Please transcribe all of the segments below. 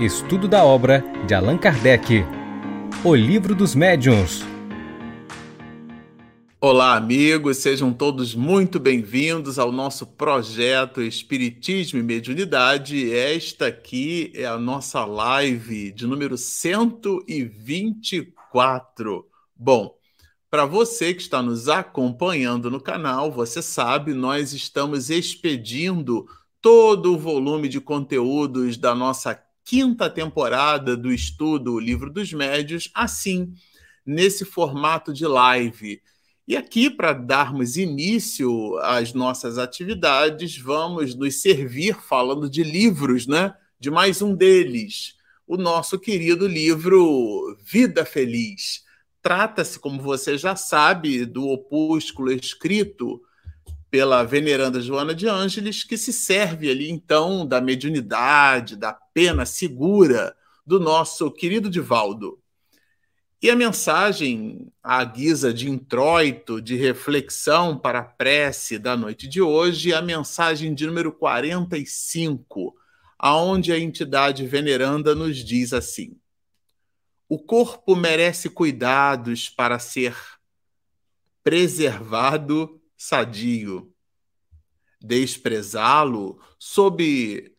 Estudo da obra de Allan Kardec. O Livro dos Médiuns. Olá, amigos, sejam todos muito bem-vindos ao nosso projeto Espiritismo e Mediunidade. Esta aqui é a nossa live de número 124. Bom, para você que está nos acompanhando no canal, você sabe, nós estamos expedindo todo o volume de conteúdos da nossa quinta temporada do estudo O Livro dos Médios, assim, nesse formato de live. E aqui, para darmos início às nossas atividades, vamos nos servir falando de livros, né? De mais um deles, o nosso querido livro Vida Feliz. Trata-se, como você já sabe, do opúsculo escrito pela veneranda Joana de Ângeles, que se serve ali então da mediunidade, da pena segura do nosso querido Divaldo. E a mensagem, à guisa de introito, de reflexão para a prece da noite de hoje, é a mensagem de número 45, aonde a entidade veneranda nos diz assim: O corpo merece cuidados para ser preservado sadio. Desprezá-lo sob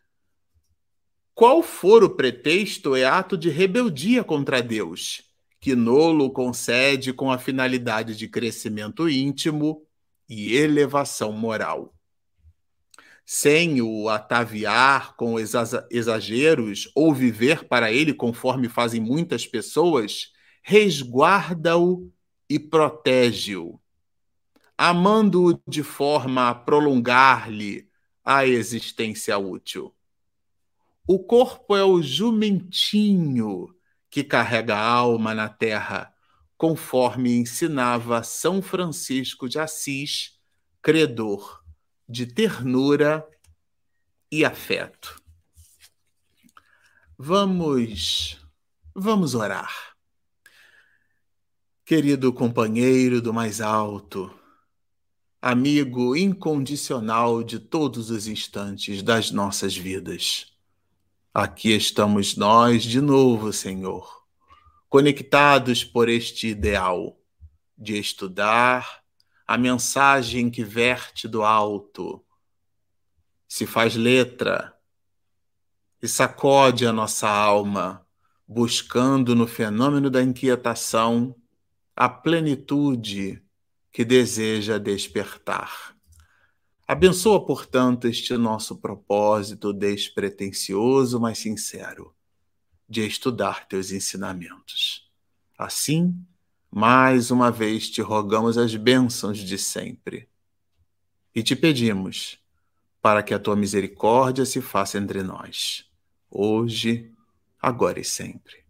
qual for o pretexto é ato de rebeldia contra Deus, que Nolo concede com a finalidade de crescimento íntimo e elevação moral. Sem o ataviar com exageros ou viver para ele conforme fazem muitas pessoas, resguarda-o e protege-o amando-o de forma a prolongar-lhe a existência útil. O corpo é o jumentinho que carrega a alma na terra, conforme ensinava São Francisco de Assis, credor de ternura e afeto. Vamos, vamos orar. Querido companheiro do mais alto, amigo incondicional de todos os instantes das nossas vidas. Aqui estamos nós de novo, Senhor, conectados por este ideal de estudar a mensagem que verte do alto, se faz letra e sacode a nossa alma, buscando no fenômeno da inquietação a plenitude que deseja despertar. Abençoa, portanto, este nosso propósito despretensioso, mas sincero, de estudar teus ensinamentos. Assim, mais uma vez te rogamos as bênçãos de sempre e te pedimos para que a tua misericórdia se faça entre nós, hoje, agora e sempre.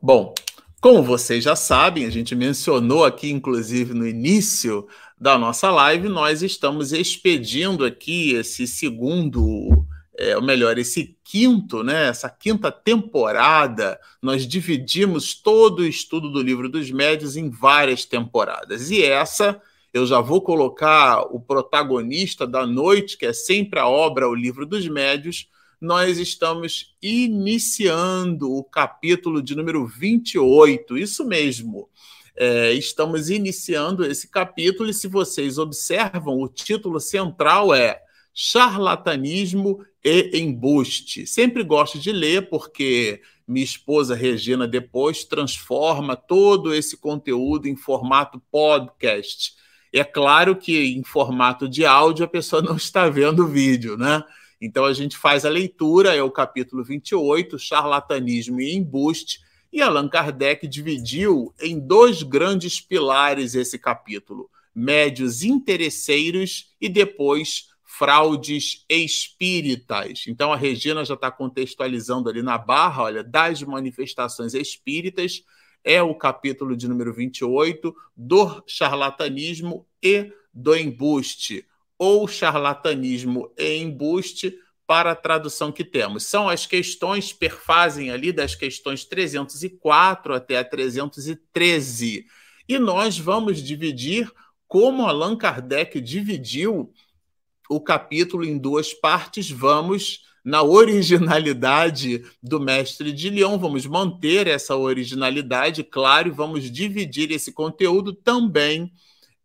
Bom, como vocês já sabem, a gente mencionou aqui, inclusive, no início da nossa live, nós estamos expedindo aqui esse segundo, é, ou melhor, esse quinto, né, essa quinta temporada. Nós dividimos todo o estudo do livro dos médios em várias temporadas. E essa eu já vou colocar o protagonista da noite, que é sempre a obra O Livro dos Médios, nós estamos iniciando o capítulo de número 28, isso mesmo. É, estamos iniciando esse capítulo, e se vocês observam, o título central é Charlatanismo e Embuste. Sempre gosto de ler, porque minha esposa Regina depois transforma todo esse conteúdo em formato podcast. É claro que em formato de áudio a pessoa não está vendo o vídeo, né? Então a gente faz a leitura, é o capítulo 28, charlatanismo e embuste, e Allan Kardec dividiu em dois grandes pilares esse capítulo: médios interesseiros e depois fraudes espíritas. Então a Regina já está contextualizando ali na barra, olha, das manifestações espíritas, é o capítulo de número 28 do charlatanismo e do embuste ou charlatanismo e embuste para a tradução que temos. São as questões, perfazem ali das questões 304 até a 313. E nós vamos dividir como Allan Kardec dividiu o capítulo em duas partes. Vamos, na originalidade do mestre de Lyon. Vamos manter essa originalidade, claro, e vamos dividir esse conteúdo também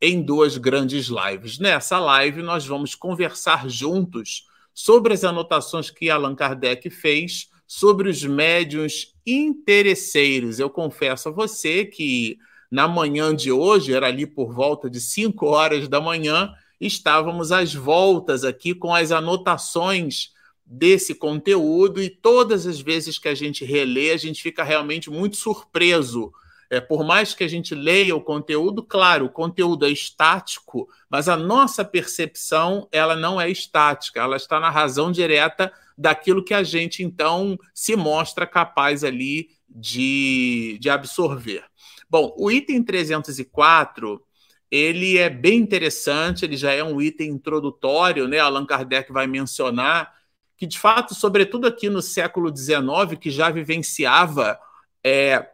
em duas grandes lives. Nessa live, nós vamos conversar juntos sobre as anotações que Allan Kardec fez sobre os médiuns interesseiros. Eu confesso a você que na manhã de hoje, era ali por volta de 5 horas da manhã, estávamos às voltas aqui com as anotações desse conteúdo e todas as vezes que a gente relê, a gente fica realmente muito surpreso. É, por mais que a gente leia o conteúdo, claro, o conteúdo é estático, mas a nossa percepção ela não é estática, ela está na razão direta daquilo que a gente então se mostra capaz ali de, de absorver. Bom, o item 304 ele é bem interessante, ele já é um item introdutório, né? Allan Kardec vai mencionar que, de fato, sobretudo aqui no século XIX, que já vivenciava é,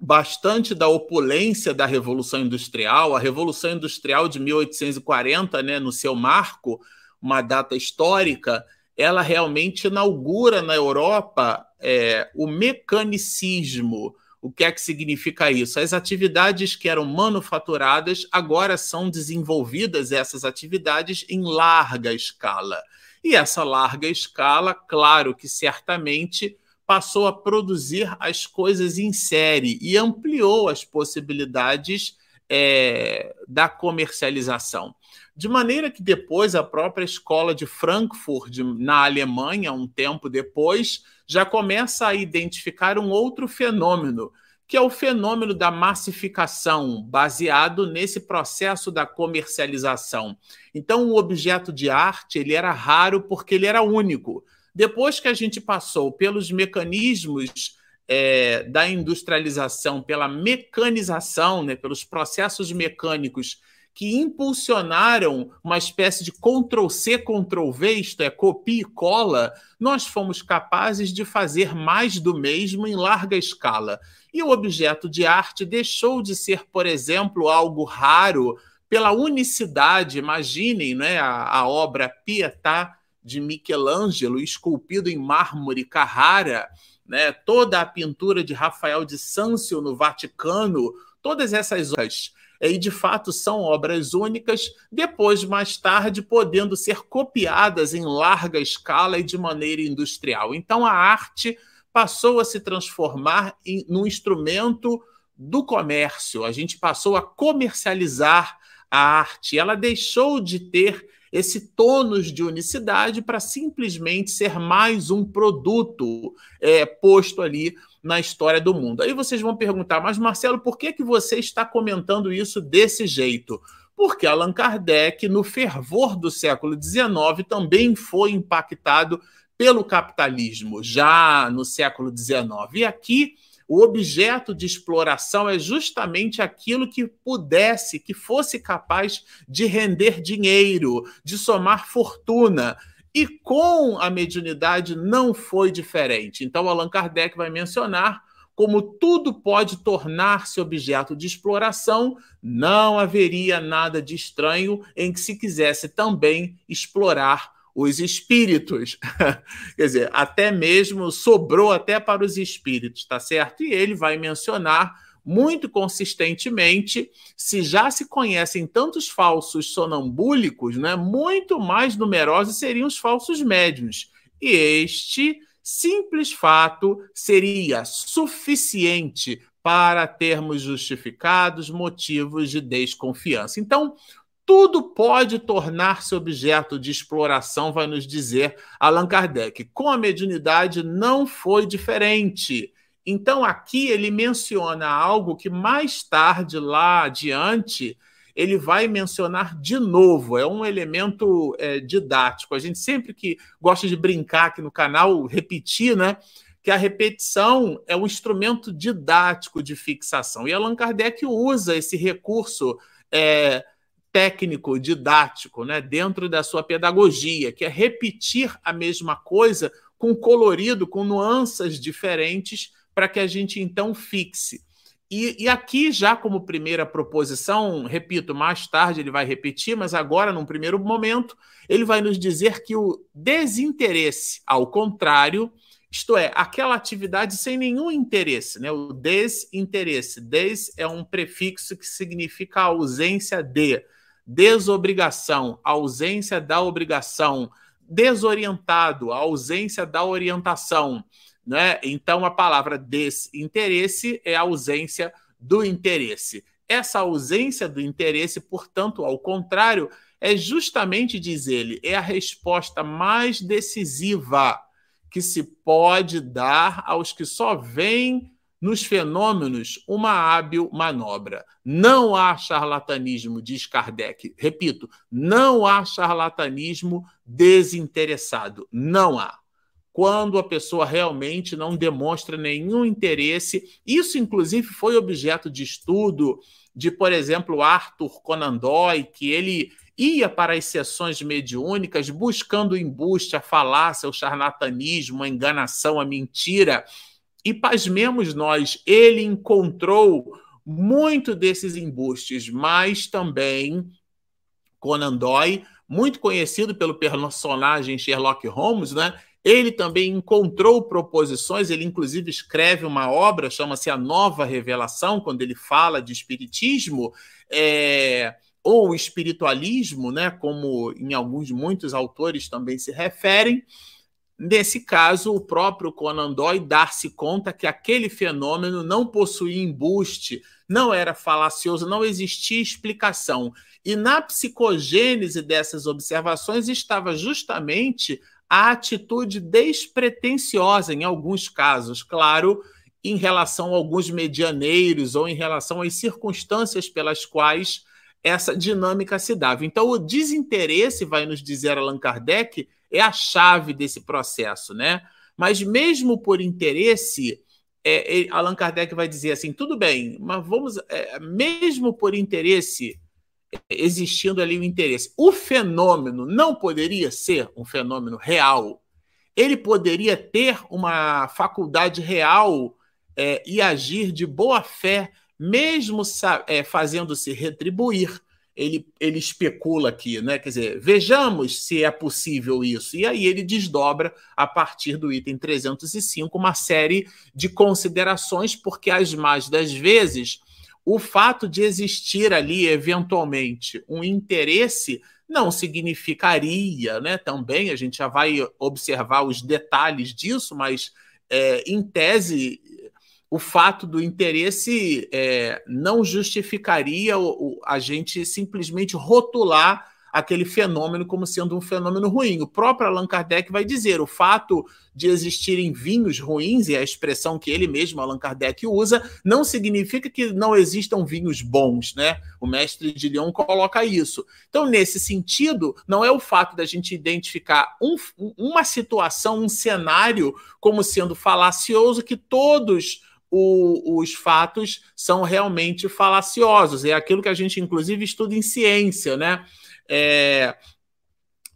bastante da opulência da Revolução Industrial, a Revolução Industrial de 1840, né, no seu marco, uma data histórica, ela realmente inaugura na Europa é, o mecanicismo, o que é que significa isso? As atividades que eram manufaturadas agora são desenvolvidas, essas atividades, em larga escala. E essa larga escala, claro que certamente passou a produzir as coisas em série e ampliou as possibilidades é, da comercialização. De maneira que depois a própria escola de Frankfurt, na Alemanha, um tempo depois, já começa a identificar um outro fenômeno, que é o fenômeno da massificação, baseado nesse processo da comercialização. Então, o objeto de arte ele era raro porque ele era único. Depois que a gente passou pelos mecanismos é, da industrialização, pela mecanização, né, pelos processos mecânicos que impulsionaram uma espécie de Ctrl-C, Ctrl-V, isto é, copia e cola, nós fomos capazes de fazer mais do mesmo em larga escala. E o objeto de arte deixou de ser, por exemplo, algo raro pela unicidade. Imaginem né, a, a obra Pietà de Michelangelo, esculpido em mármore Carrara, né, toda a pintura de Rafael de Sâncio no Vaticano, todas essas obras e de fato são obras únicas, depois, mais tarde, podendo ser copiadas em larga escala e de maneira industrial. Então, a arte passou a se transformar em, num instrumento do comércio, a gente passou a comercializar a arte, ela deixou de ter esse tônus de unicidade para simplesmente ser mais um produto é, posto ali na história do mundo. Aí vocês vão perguntar, mas Marcelo, por que, que você está comentando isso desse jeito? Porque Allan Kardec, no fervor do século XIX, também foi impactado pelo capitalismo, já no século XIX. E aqui o objeto de exploração é justamente aquilo que pudesse, que fosse capaz de render dinheiro, de somar fortuna. E com a mediunidade não foi diferente. Então, Allan Kardec vai mencionar como tudo pode tornar-se objeto de exploração, não haveria nada de estranho em que se quisesse também explorar os espíritos. Quer dizer, até mesmo sobrou até para os espíritos, tá certo? E ele vai mencionar muito consistentemente, se já se conhecem tantos falsos sonambúlicos, né, muito mais numerosos seriam os falsos médiums. E este simples fato seria suficiente para termos justificados motivos de desconfiança. Então, tudo pode tornar-se objeto de exploração, vai nos dizer Allan Kardec. Com a mediunidade não foi diferente. Então, aqui ele menciona algo que mais tarde, lá adiante, ele vai mencionar de novo. É um elemento é, didático. A gente sempre que gosta de brincar aqui no canal, repetir, né? Que a repetição é um instrumento didático de fixação. E Allan Kardec usa esse recurso é, técnico, didático, né, dentro da sua pedagogia, que é repetir a mesma coisa com colorido, com nuances diferentes, para que a gente então fixe. E, e, aqui, já como primeira proposição, repito, mais tarde ele vai repetir, mas agora, num primeiro momento, ele vai nos dizer que o desinteresse, ao contrário, isto é, aquela atividade sem nenhum interesse, né? o desinteresse. Des é um prefixo que significa ausência de, desobrigação, ausência da obrigação, desorientado, ausência da orientação. Né? Então, a palavra desinteresse é ausência do interesse. Essa ausência do interesse, portanto, ao contrário, é justamente, diz ele, é a resposta mais decisiva que se pode dar aos que só veem nos fenômenos uma hábil manobra. Não há charlatanismo, diz Kardec. Repito, não há charlatanismo desinteressado. Não há quando a pessoa realmente não demonstra nenhum interesse. Isso, inclusive, foi objeto de estudo de, por exemplo, Arthur Conan Doyle, que ele ia para as sessões mediúnicas buscando o embuste, a falácia, o charlatanismo, a enganação, a mentira. E pasmemos nós, ele encontrou muito desses embustes, mas também Conan Doyle, muito conhecido pelo personagem Sherlock Holmes, né? Ele também encontrou proposições, ele inclusive escreve uma obra, chama-se A Nova Revelação, quando ele fala de espiritismo, é, ou espiritualismo, né, como em alguns muitos autores também se referem. Nesse caso, o próprio Conan Doyle dar-se conta que aquele fenômeno não possuía embuste, não era falacioso, não existia explicação. E na psicogênese dessas observações estava justamente a atitude despretensiosa, em alguns casos, claro, em relação a alguns medianeiros ou em relação às circunstâncias pelas quais essa dinâmica se dava. Então, o desinteresse, vai nos dizer Allan Kardec, é a chave desse processo, né? Mas mesmo por interesse, é, Allan Kardec vai dizer assim: tudo bem, mas vamos, é, mesmo por interesse, existindo ali o interesse. O fenômeno não poderia ser um fenômeno real. Ele poderia ter uma faculdade real é, e agir de boa fé, mesmo é, fazendo-se retribuir. Ele, ele especula aqui, né? Quer dizer, vejamos se é possível isso. E aí ele desdobra, a partir do item 305, uma série de considerações, porque as mais das vezes o fato de existir ali, eventualmente, um interesse não significaria, né? Também a gente já vai observar os detalhes disso, mas é, em tese o fato do interesse é, não justificaria o, o, a gente simplesmente rotular aquele fenômeno como sendo um fenômeno ruim. O próprio Allan Kardec vai dizer: o fato de existirem vinhos ruins, e a expressão que ele mesmo, Allan Kardec, usa, não significa que não existam vinhos bons, né? O mestre de Lyon coloca isso. Então, nesse sentido, não é o fato da gente identificar um, uma situação, um cenário, como sendo falacioso, que todos o, os fatos são realmente falaciosos. É aquilo que a gente, inclusive, estuda em ciência, né? É,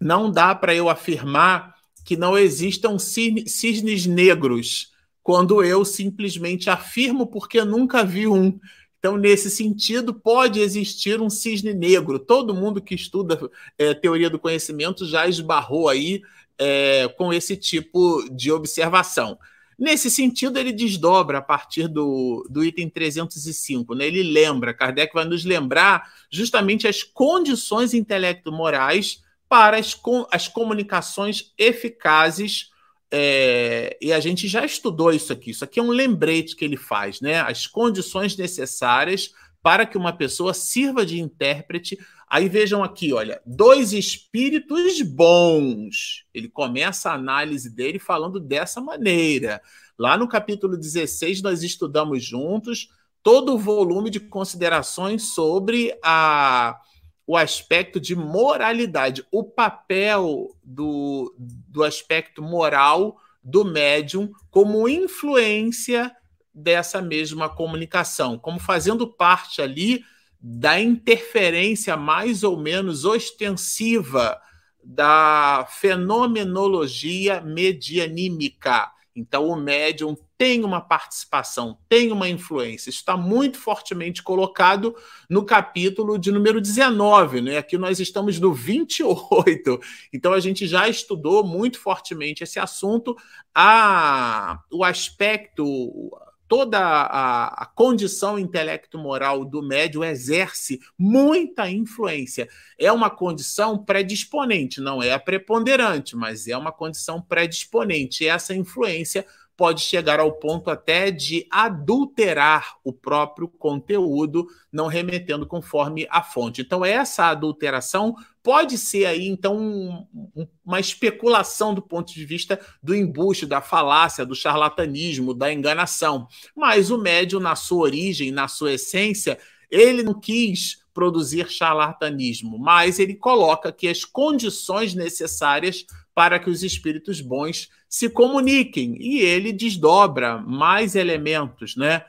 não dá para eu afirmar que não existam cisnes negros quando eu simplesmente afirmo porque nunca vi um. Então, nesse sentido, pode existir um cisne negro. Todo mundo que estuda é, teoria do conhecimento já esbarrou aí é, com esse tipo de observação. Nesse sentido, ele desdobra a partir do, do item 305. Né? Ele lembra, Kardec vai nos lembrar justamente as condições intelecto-morais para as, as comunicações eficazes. É, e a gente já estudou isso aqui. Isso aqui é um lembrete que ele faz, né? As condições necessárias para que uma pessoa sirva de intérprete. Aí vejam aqui, olha, dois espíritos bons. Ele começa a análise dele falando dessa maneira. Lá no capítulo 16, nós estudamos juntos todo o volume de considerações sobre a, o aspecto de moralidade, o papel do, do aspecto moral do médium como influência dessa mesma comunicação, como fazendo parte ali da interferência mais ou menos ostensiva da fenomenologia medianímica. Então, o médium tem uma participação, tem uma influência. Isso está muito fortemente colocado no capítulo de número 19, né? Aqui nós estamos no 28. Então a gente já estudou muito fortemente esse assunto, a, o aspecto toda a, a condição intelecto-moral do médio exerce muita influência. É uma condição predisponente, não é a preponderante, mas é uma condição predisponente. E essa influência pode chegar ao ponto até de adulterar o próprio conteúdo, não remetendo conforme a fonte. Então, essa adulteração pode ser aí, então, um, uma especulação do ponto de vista do embuste, da falácia, do charlatanismo, da enganação. Mas o médium, na sua origem, na sua essência, ele não quis produzir charlatanismo, mas ele coloca que as condições necessárias para que os espíritos bons se comuniquem e ele desdobra mais elementos, né?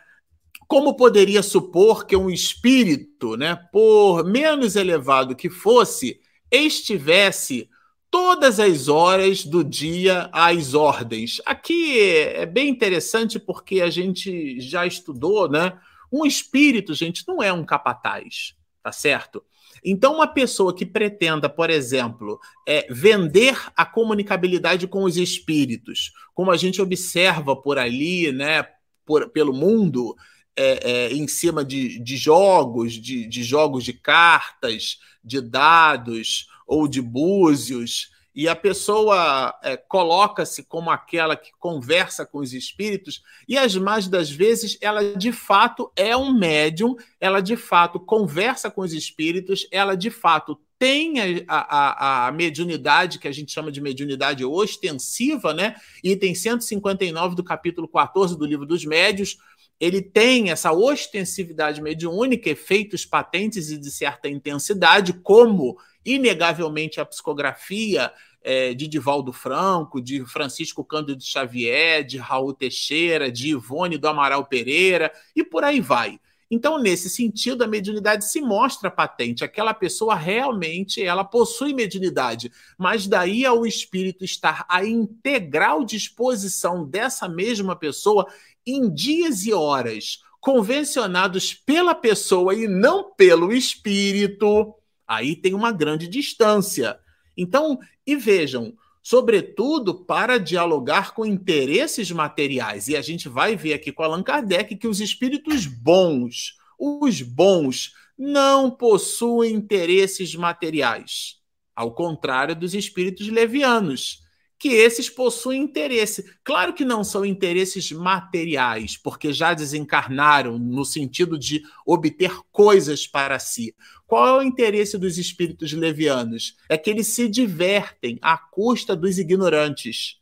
Como poderia supor que um espírito, né, por menos elevado que fosse, estivesse todas as horas do dia às ordens? Aqui é bem interessante porque a gente já estudou, né? Um espírito, gente, não é um capataz, tá certo? Então, uma pessoa que pretenda, por exemplo, é, vender a comunicabilidade com os espíritos, como a gente observa por ali, né, por, pelo mundo, é, é, em cima de, de jogos, de, de, jogos de cartas, de dados ou de búzios, e a pessoa é, coloca-se como aquela que conversa com os espíritos, e as mais das vezes ela de fato é um médium, ela de fato conversa com os espíritos, ela de fato tem a, a, a, mediunidade, que a gente chama de mediunidade ostensiva, né? Item 159 do capítulo 14 do livro dos médios, ele tem essa ostensividade mediúnica, efeitos patentes e de certa intensidade, como inegavelmente a psicografia é, de Divaldo Franco, de Francisco Cândido Xavier, de Raul Teixeira, de Ivone do Amaral Pereira e por aí vai. Então, nesse sentido, a mediunidade se mostra patente. Aquela pessoa realmente ela possui mediunidade, mas daí ao espírito estar à integral disposição dessa mesma pessoa em dias e horas convencionados pela pessoa e não pelo espírito, Aí tem uma grande distância. Então, e vejam, sobretudo para dialogar com interesses materiais. E a gente vai ver aqui com Allan Kardec que os espíritos bons, os bons, não possuem interesses materiais, ao contrário dos espíritos levianos que esses possuem interesse. Claro que não são interesses materiais, porque já desencarnaram no sentido de obter coisas para si. Qual é o interesse dos espíritos levianos? É que eles se divertem à custa dos ignorantes.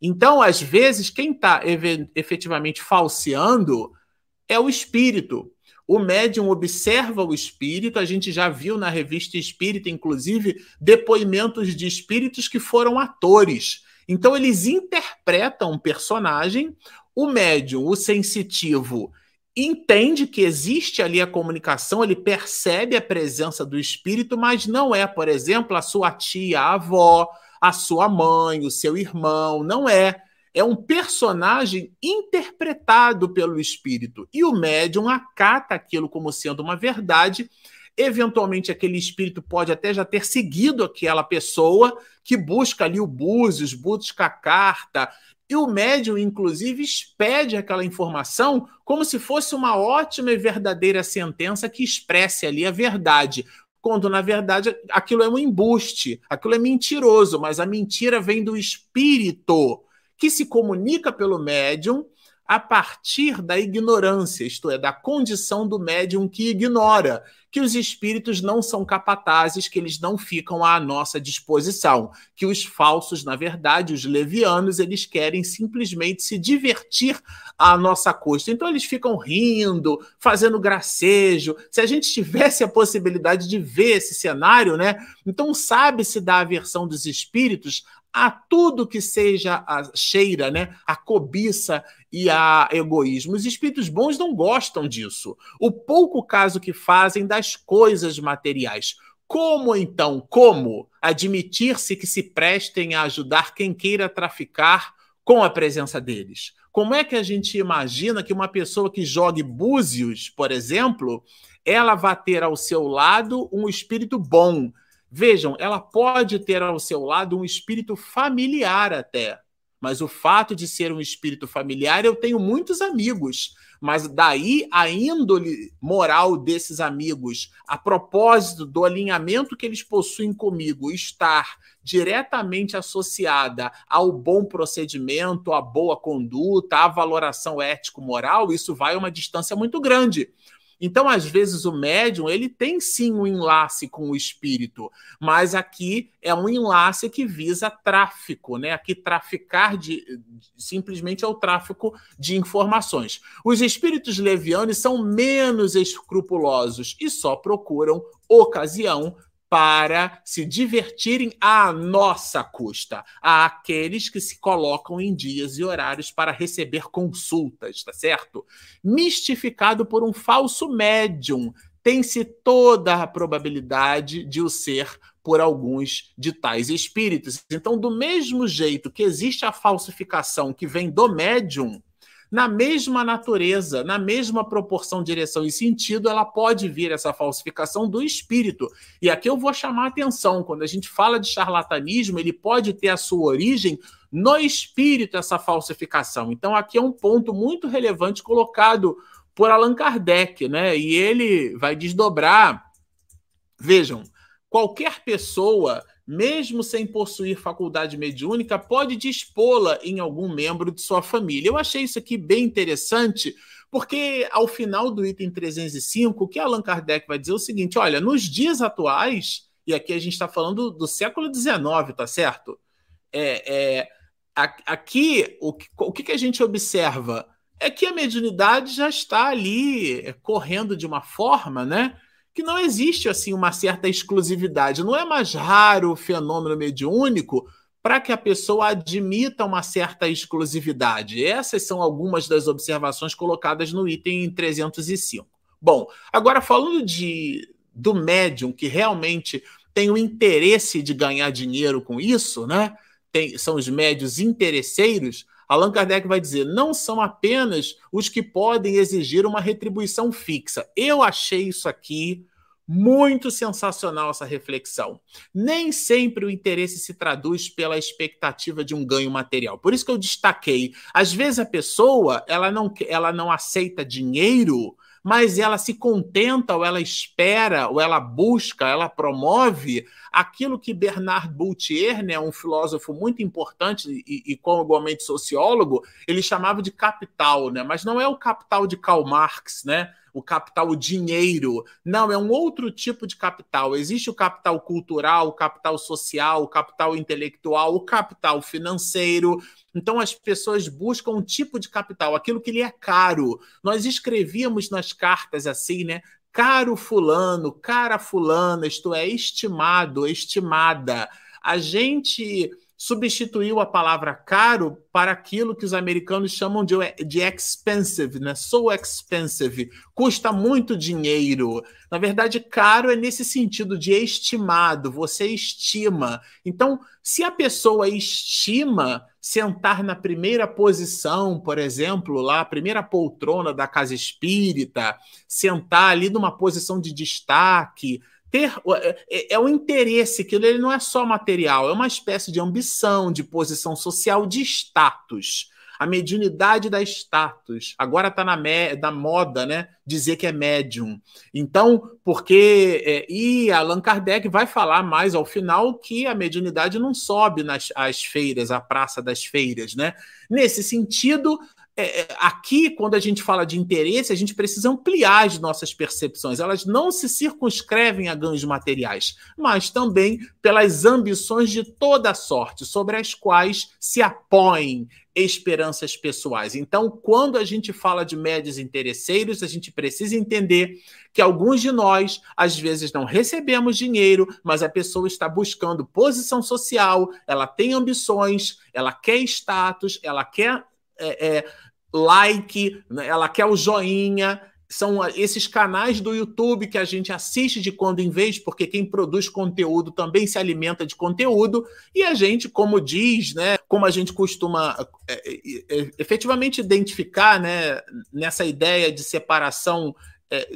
Então, às vezes, quem está efetivamente falseando é o espírito. O médium observa o espírito, a gente já viu na revista Espírita, inclusive, depoimentos de espíritos que foram atores. Então, eles interpretam um personagem, o médium, o sensitivo, entende que existe ali a comunicação, ele percebe a presença do espírito, mas não é, por exemplo, a sua tia, a avó, a sua mãe, o seu irmão, não é é um personagem interpretado pelo espírito. E o médium acata aquilo como sendo uma verdade. Eventualmente, aquele espírito pode até já ter seguido aquela pessoa que busca ali o búzios, busca a carta. E o médium, inclusive, expede aquela informação como se fosse uma ótima e verdadeira sentença que expresse ali a verdade quando na verdade aquilo é um embuste, aquilo é mentiroso, mas a mentira vem do espírito que se comunica pelo médium a partir da ignorância, isto é, da condição do médium que ignora, que os espíritos não são capatazes, que eles não ficam à nossa disposição, que os falsos, na verdade, os levianos, eles querem simplesmente se divertir à nossa custa. Então eles ficam rindo, fazendo gracejo. Se a gente tivesse a possibilidade de ver esse cenário, né? Então sabe-se da aversão dos espíritos a tudo que seja a cheira, né? A cobiça e a egoísmo. Os espíritos bons não gostam disso. O pouco caso que fazem das coisas materiais. Como então? Como admitir-se que se prestem a ajudar quem queira traficar com a presença deles. Como é que a gente imagina que uma pessoa que jogue búzios, por exemplo, ela vai ter ao seu lado um espírito bom? Vejam, ela pode ter ao seu lado um espírito familiar até. Mas o fato de ser um espírito familiar, eu tenho muitos amigos. Mas daí a índole moral desses amigos, a propósito do alinhamento que eles possuem comigo, estar diretamente associada ao bom procedimento, à boa conduta, à valoração ético-moral, isso vai a uma distância muito grande. Então, às vezes, o médium ele tem sim um enlace com o espírito, mas aqui é um enlace que visa tráfico, né? Aqui traficar de simplesmente é o tráfico de informações. Os espíritos levianos são menos escrupulosos e só procuram ocasião para se divertirem à nossa custa, a aqueles que se colocam em dias e horários para receber consultas, tá certo? Mistificado por um falso médium, tem-se toda a probabilidade de o ser por alguns de tais espíritos. Então, do mesmo jeito que existe a falsificação que vem do médium, na mesma natureza, na mesma proporção, direção e sentido, ela pode vir essa falsificação do espírito. E aqui eu vou chamar a atenção: quando a gente fala de charlatanismo, ele pode ter a sua origem no espírito, essa falsificação. Então, aqui é um ponto muito relevante colocado por Allan Kardec, né? E ele vai desdobrar. Vejam, qualquer pessoa mesmo sem possuir faculdade mediúnica, pode dispô-la em algum membro de sua família. Eu achei isso aqui bem interessante, porque ao final do item 305, o que Allan Kardec vai dizer é o seguinte: olha, nos dias atuais, e aqui a gente está falando do século XIX, tá certo? É, é, aqui, o, o que, que a gente observa? É que a mediunidade já está ali correndo de uma forma, né? Que não existe assim uma certa exclusividade. Não é mais raro o fenômeno mediúnico para que a pessoa admita uma certa exclusividade. Essas são algumas das observações colocadas no item 305. Bom, agora falando de do médium que realmente tem o interesse de ganhar dinheiro com isso, né? Tem, são os médios interesseiros. Allan Kardec vai dizer: não são apenas os que podem exigir uma retribuição fixa. Eu achei isso aqui muito sensacional essa reflexão. Nem sempre o interesse se traduz pela expectativa de um ganho material. Por isso que eu destaquei. Às vezes a pessoa ela não, ela não aceita dinheiro, mas ela se contenta, ou ela espera, ou ela busca, ela promove aquilo que Bernard Boutier, né, um filósofo muito importante e, e sociólogo, ele chamava de capital, né? Mas não é o capital de Karl Marx, né? O capital, o dinheiro. Não, é um outro tipo de capital. Existe o capital cultural, o capital social, o capital intelectual, o capital financeiro. Então as pessoas buscam um tipo de capital, aquilo que lhe é caro. Nós escrevíamos nas cartas assim, né? Caro fulano, cara fulana, isto é, estimado, estimada. A gente substituiu a palavra caro para aquilo que os americanos chamam de, de expensive, né? So expensive, custa muito dinheiro. Na verdade, caro é nesse sentido de estimado, você estima. Então, se a pessoa estima sentar na primeira posição, por exemplo, lá, a primeira poltrona da casa espírita, sentar ali numa posição de destaque, ter é, é, é o interesse, que ele não é só material, é uma espécie de ambição, de posição social, de status. A mediunidade da status. Agora está na, na moda, né? Dizer que é médium. Então, porque. É, e Allan Kardec vai falar mais ao final que a mediunidade não sobe nas as feiras, a praça das feiras, né? Nesse sentido, é, é, aqui, quando a gente fala de interesse, a gente precisa ampliar as nossas percepções. Elas não se circunscrevem a ganhos materiais, mas também pelas ambições de toda sorte, sobre as quais se apoiem esperanças pessoais. Então, quando a gente fala de médios interesseiros, a gente precisa entender que alguns de nós, às vezes, não recebemos dinheiro, mas a pessoa está buscando posição social, ela tem ambições, ela quer status, ela quer. É, é, like, né? ela quer o joinha, são esses canais do YouTube que a gente assiste de quando em vez, porque quem produz conteúdo também se alimenta de conteúdo, e a gente, como diz, né, como a gente costuma é, é, é efetivamente identificar né, nessa ideia de separação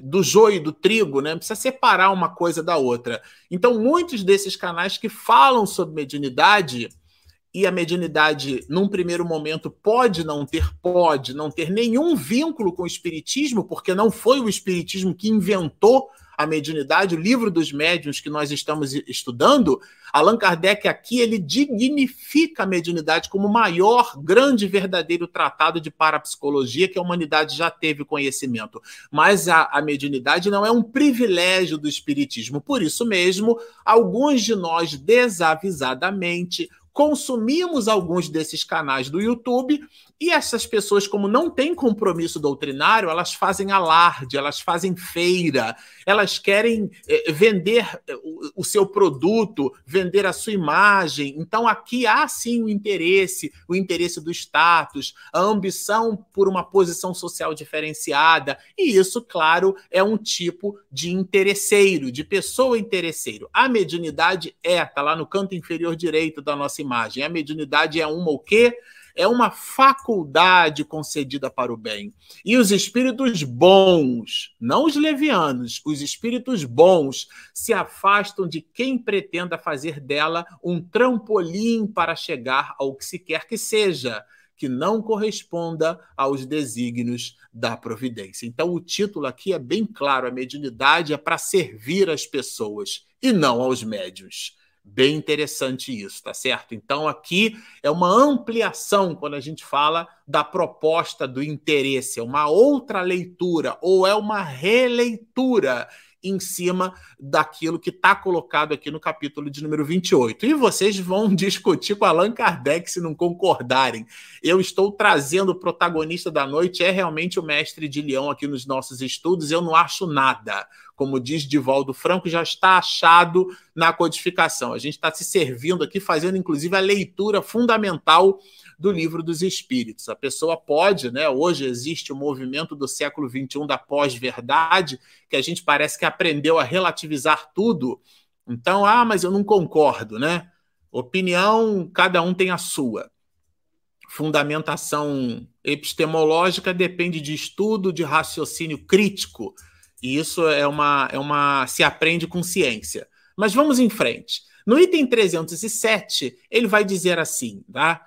do joio e do trigo, né? Precisa separar uma coisa da outra. Então, muitos desses canais que falam sobre mediunidade e a mediunidade, num primeiro momento, pode não ter, pode não ter nenhum vínculo com o espiritismo, porque não foi o espiritismo que inventou a mediunidade, o livro dos médiuns que nós estamos estudando, Allan Kardec aqui ele dignifica a mediunidade como o maior, grande, verdadeiro tratado de parapsicologia que a humanidade já teve conhecimento. Mas a, a mediunidade não é um privilégio do espiritismo. Por isso mesmo, alguns de nós desavisadamente consumimos alguns desses canais do YouTube e essas pessoas, como não têm compromisso doutrinário, elas fazem alarde, elas fazem feira, elas querem eh, vender eh, o, seu produto, vender a sua imagem. Então, aqui há sim o interesse, o interesse do status, a ambição por uma posição social diferenciada. E isso, claro, é um tipo de interesseiro, de pessoa interesseiro. A mediunidade é, está lá no canto inferior direito da nossa imagem. A mediunidade é uma o quê? É uma faculdade concedida para o bem. E os espíritos bons, não os levianos, os espíritos bons se afastam de quem pretenda fazer dela um trampolim para chegar ao que se quer que seja que não corresponda aos desígnios da providência. Então, o título aqui é bem claro: a mediunidade é para servir as pessoas e não aos médios. Bem interessante isso, tá certo? Então, aqui é uma ampliação quando a gente fala da proposta do interesse, é uma outra leitura ou é uma releitura em cima daquilo que está colocado aqui no capítulo de número 28. E vocês vão discutir com Allan Kardec se não concordarem. Eu estou trazendo o protagonista da noite, é realmente o mestre de Leão aqui nos nossos estudos, eu não acho nada. Como diz Divaldo Franco, já está achado na codificação. A gente está se servindo aqui, fazendo inclusive a leitura fundamental do livro dos espíritos. A pessoa pode, né? Hoje existe o movimento do século XXI da pós-verdade, que a gente parece que aprendeu a relativizar tudo. Então, ah, mas eu não concordo, né? Opinião, cada um tem a sua. Fundamentação epistemológica depende de estudo, de raciocínio crítico. E isso é uma, é uma. se aprende com ciência. Mas vamos em frente. No item 307, ele vai dizer assim, tá?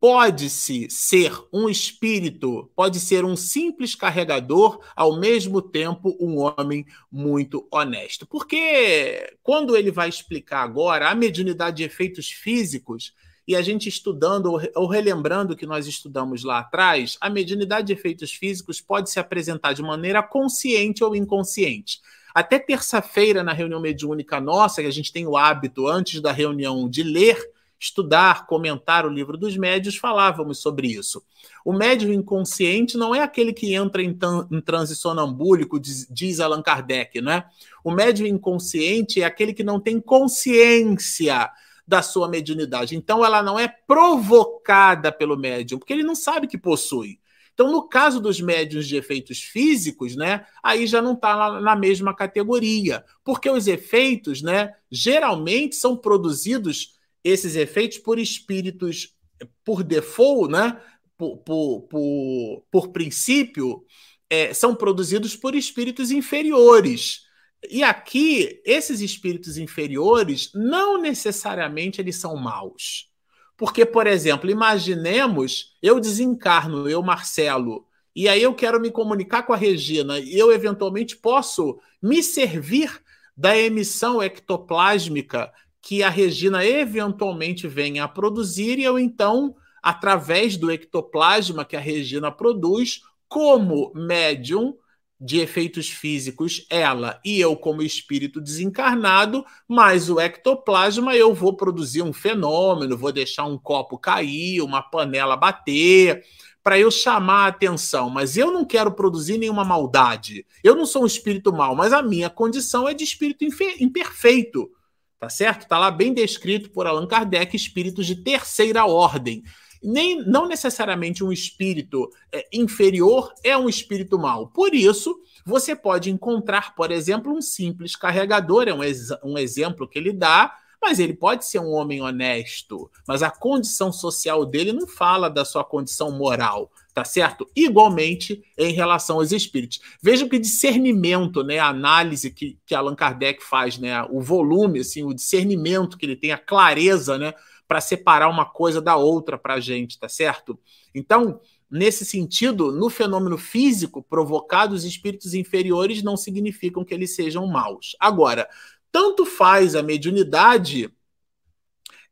Pode-se ser um espírito, pode ser um simples carregador, ao mesmo tempo um homem muito honesto. Porque quando ele vai explicar agora a mediunidade de efeitos físicos, e a gente estudando ou relembrando que nós estudamos lá atrás, a mediunidade de efeitos físicos pode se apresentar de maneira consciente ou inconsciente. Até terça-feira, na reunião mediúnica nossa, que a gente tem o hábito, antes da reunião, de ler estudar, comentar o livro dos médios, falávamos sobre isso. O médium inconsciente não é aquele que entra em, em transe sonambúlico, diz, diz Allan Kardec, não é? O médium inconsciente é aquele que não tem consciência da sua mediunidade. Então, ela não é provocada pelo médium, porque ele não sabe que possui. Então, no caso dos médiums de efeitos físicos, né, aí já não está na mesma categoria, porque os efeitos, né, geralmente são produzidos esses efeitos por espíritos, por default, né? por, por, por, por princípio, é, são produzidos por espíritos inferiores. E aqui, esses espíritos inferiores, não necessariamente eles são maus. Porque, por exemplo, imaginemos eu desencarno, eu, Marcelo, e aí eu quero me comunicar com a Regina, e eu eventualmente posso me servir da emissão ectoplásmica que a Regina eventualmente venha a produzir e eu então, através do ectoplasma que a Regina produz, como médium de efeitos físicos, ela e eu como espírito desencarnado, mais o ectoplasma eu vou produzir um fenômeno, vou deixar um copo cair, uma panela bater, para eu chamar a atenção, mas eu não quero produzir nenhuma maldade. Eu não sou um espírito mau, mas a minha condição é de espírito imperfeito. Tá certo? Tá lá bem descrito por Allan Kardec, espíritos de terceira ordem. Nem não necessariamente um espírito é, inferior é um espírito mau. Por isso, você pode encontrar, por exemplo, um simples carregador, é um, ex um exemplo que ele dá, mas ele pode ser um homem honesto, mas a condição social dele não fala da sua condição moral, tá certo? Igualmente em relação aos espíritos. Veja que discernimento, né, a análise que, que Allan Kardec faz, né, o volume, assim, o discernimento que ele tem, a clareza, né, para separar uma coisa da outra para a gente, tá certo? Então, Nesse sentido, no fenômeno físico provocado, os espíritos inferiores não significam que eles sejam maus. Agora, tanto faz a mediunidade,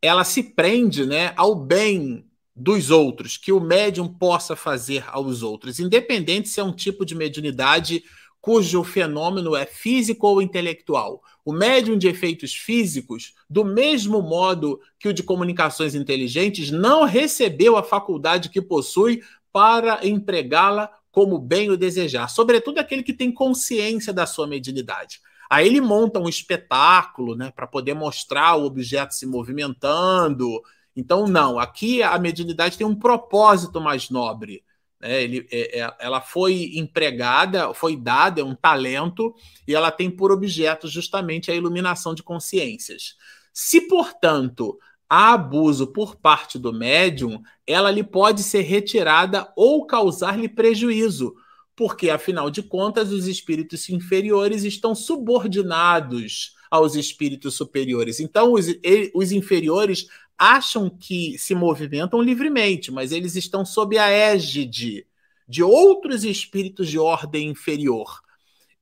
ela se prende né, ao bem dos outros, que o médium possa fazer aos outros, independente se é um tipo de mediunidade cujo fenômeno é físico ou intelectual. O médium de efeitos físicos, do mesmo modo que o de comunicações inteligentes, não recebeu a faculdade que possui para empregá-la como bem o desejar, sobretudo aquele que tem consciência da sua mediunidade. Aí ele monta um espetáculo, né, para poder mostrar o objeto se movimentando. Então, não, aqui a mediunidade tem um propósito mais nobre. Né? Ele, é, é, ela foi empregada, foi dada, é um talento, e ela tem por objeto justamente a iluminação de consciências. Se, portanto, há abuso por parte do médium, ela lhe pode ser retirada ou causar-lhe prejuízo, porque, afinal de contas, os espíritos inferiores estão subordinados aos espíritos superiores. Então, os, os inferiores acham que se movimentam livremente, mas eles estão sob a égide de outros espíritos de ordem inferior.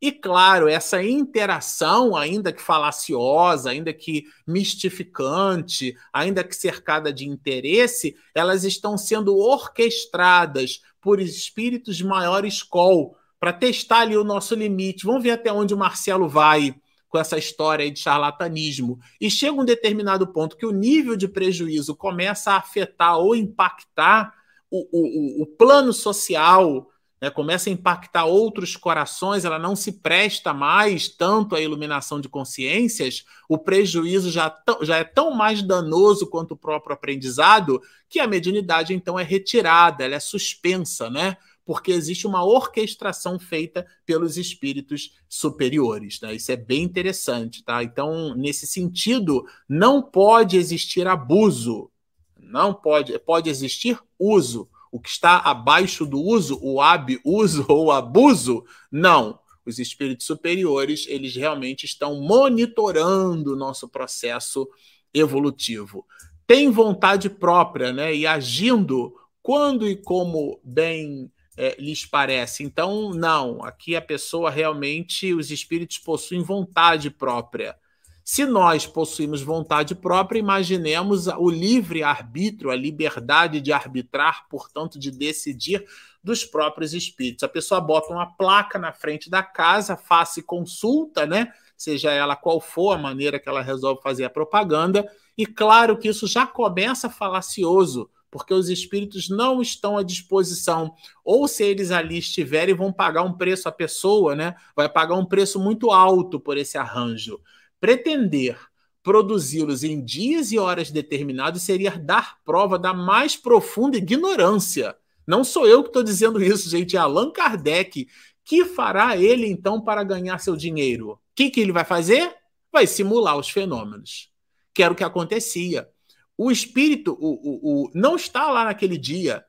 E claro, essa interação, ainda que falaciosa, ainda que mistificante, ainda que cercada de interesse, elas estão sendo orquestradas por espíritos de maior escol para testar ali o nosso limite. Vamos ver até onde o Marcelo vai com essa história de charlatanismo. E chega um determinado ponto que o nível de prejuízo começa a afetar ou impactar o, o, o plano social né, começa a impactar outros corações, ela não se presta mais tanto à iluminação de consciências, o prejuízo já, já é tão mais danoso quanto o próprio aprendizado, que a mediunidade então é retirada, ela é suspensa, né? Porque existe uma orquestração feita pelos espíritos superiores. Né? Isso é bem interessante, tá? Então, nesse sentido, não pode existir abuso, não pode, pode existir uso o que está abaixo do uso, o abuso ou abuso, não. Os espíritos superiores, eles realmente estão monitorando o nosso processo evolutivo. Tem vontade própria, né? E agindo quando e como bem é, lhes parece. Então, não, aqui a pessoa realmente, os espíritos possuem vontade própria. Se nós possuímos vontade própria, imaginemos o livre arbítrio, a liberdade de arbitrar, portanto, de decidir dos próprios espíritos. A pessoa bota uma placa na frente da casa, faz consulta, né? Seja ela qual for a maneira que ela resolve fazer a propaganda, e claro que isso já começa falacioso, porque os espíritos não estão à disposição. Ou se eles ali estiverem, vão pagar um preço, a pessoa, né? Vai pagar um preço muito alto por esse arranjo. Pretender produzi-los em dias e horas determinados seria dar prova da mais profunda ignorância. Não sou eu que estou dizendo isso, gente, é Allan Kardec. Que fará ele então para ganhar seu dinheiro? O que, que ele vai fazer? Vai simular os fenômenos, que era o que acontecia. O espírito o, o, o, não está lá naquele dia.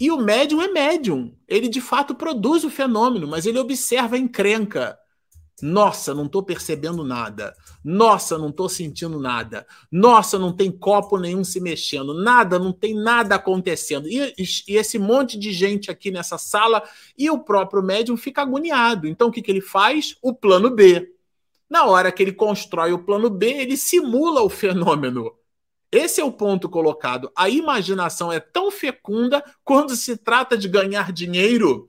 E o médium é médium. Ele de fato produz o fenômeno, mas ele observa a encrenca. Nossa, não estou percebendo nada. Nossa, não estou sentindo nada. Nossa, não tem copo nenhum se mexendo. Nada, não tem nada acontecendo. E, e esse monte de gente aqui nessa sala e o próprio médium fica agoniado. Então, o que, que ele faz? O plano B. Na hora que ele constrói o plano B, ele simula o fenômeno. Esse é o ponto colocado. A imaginação é tão fecunda quando se trata de ganhar dinheiro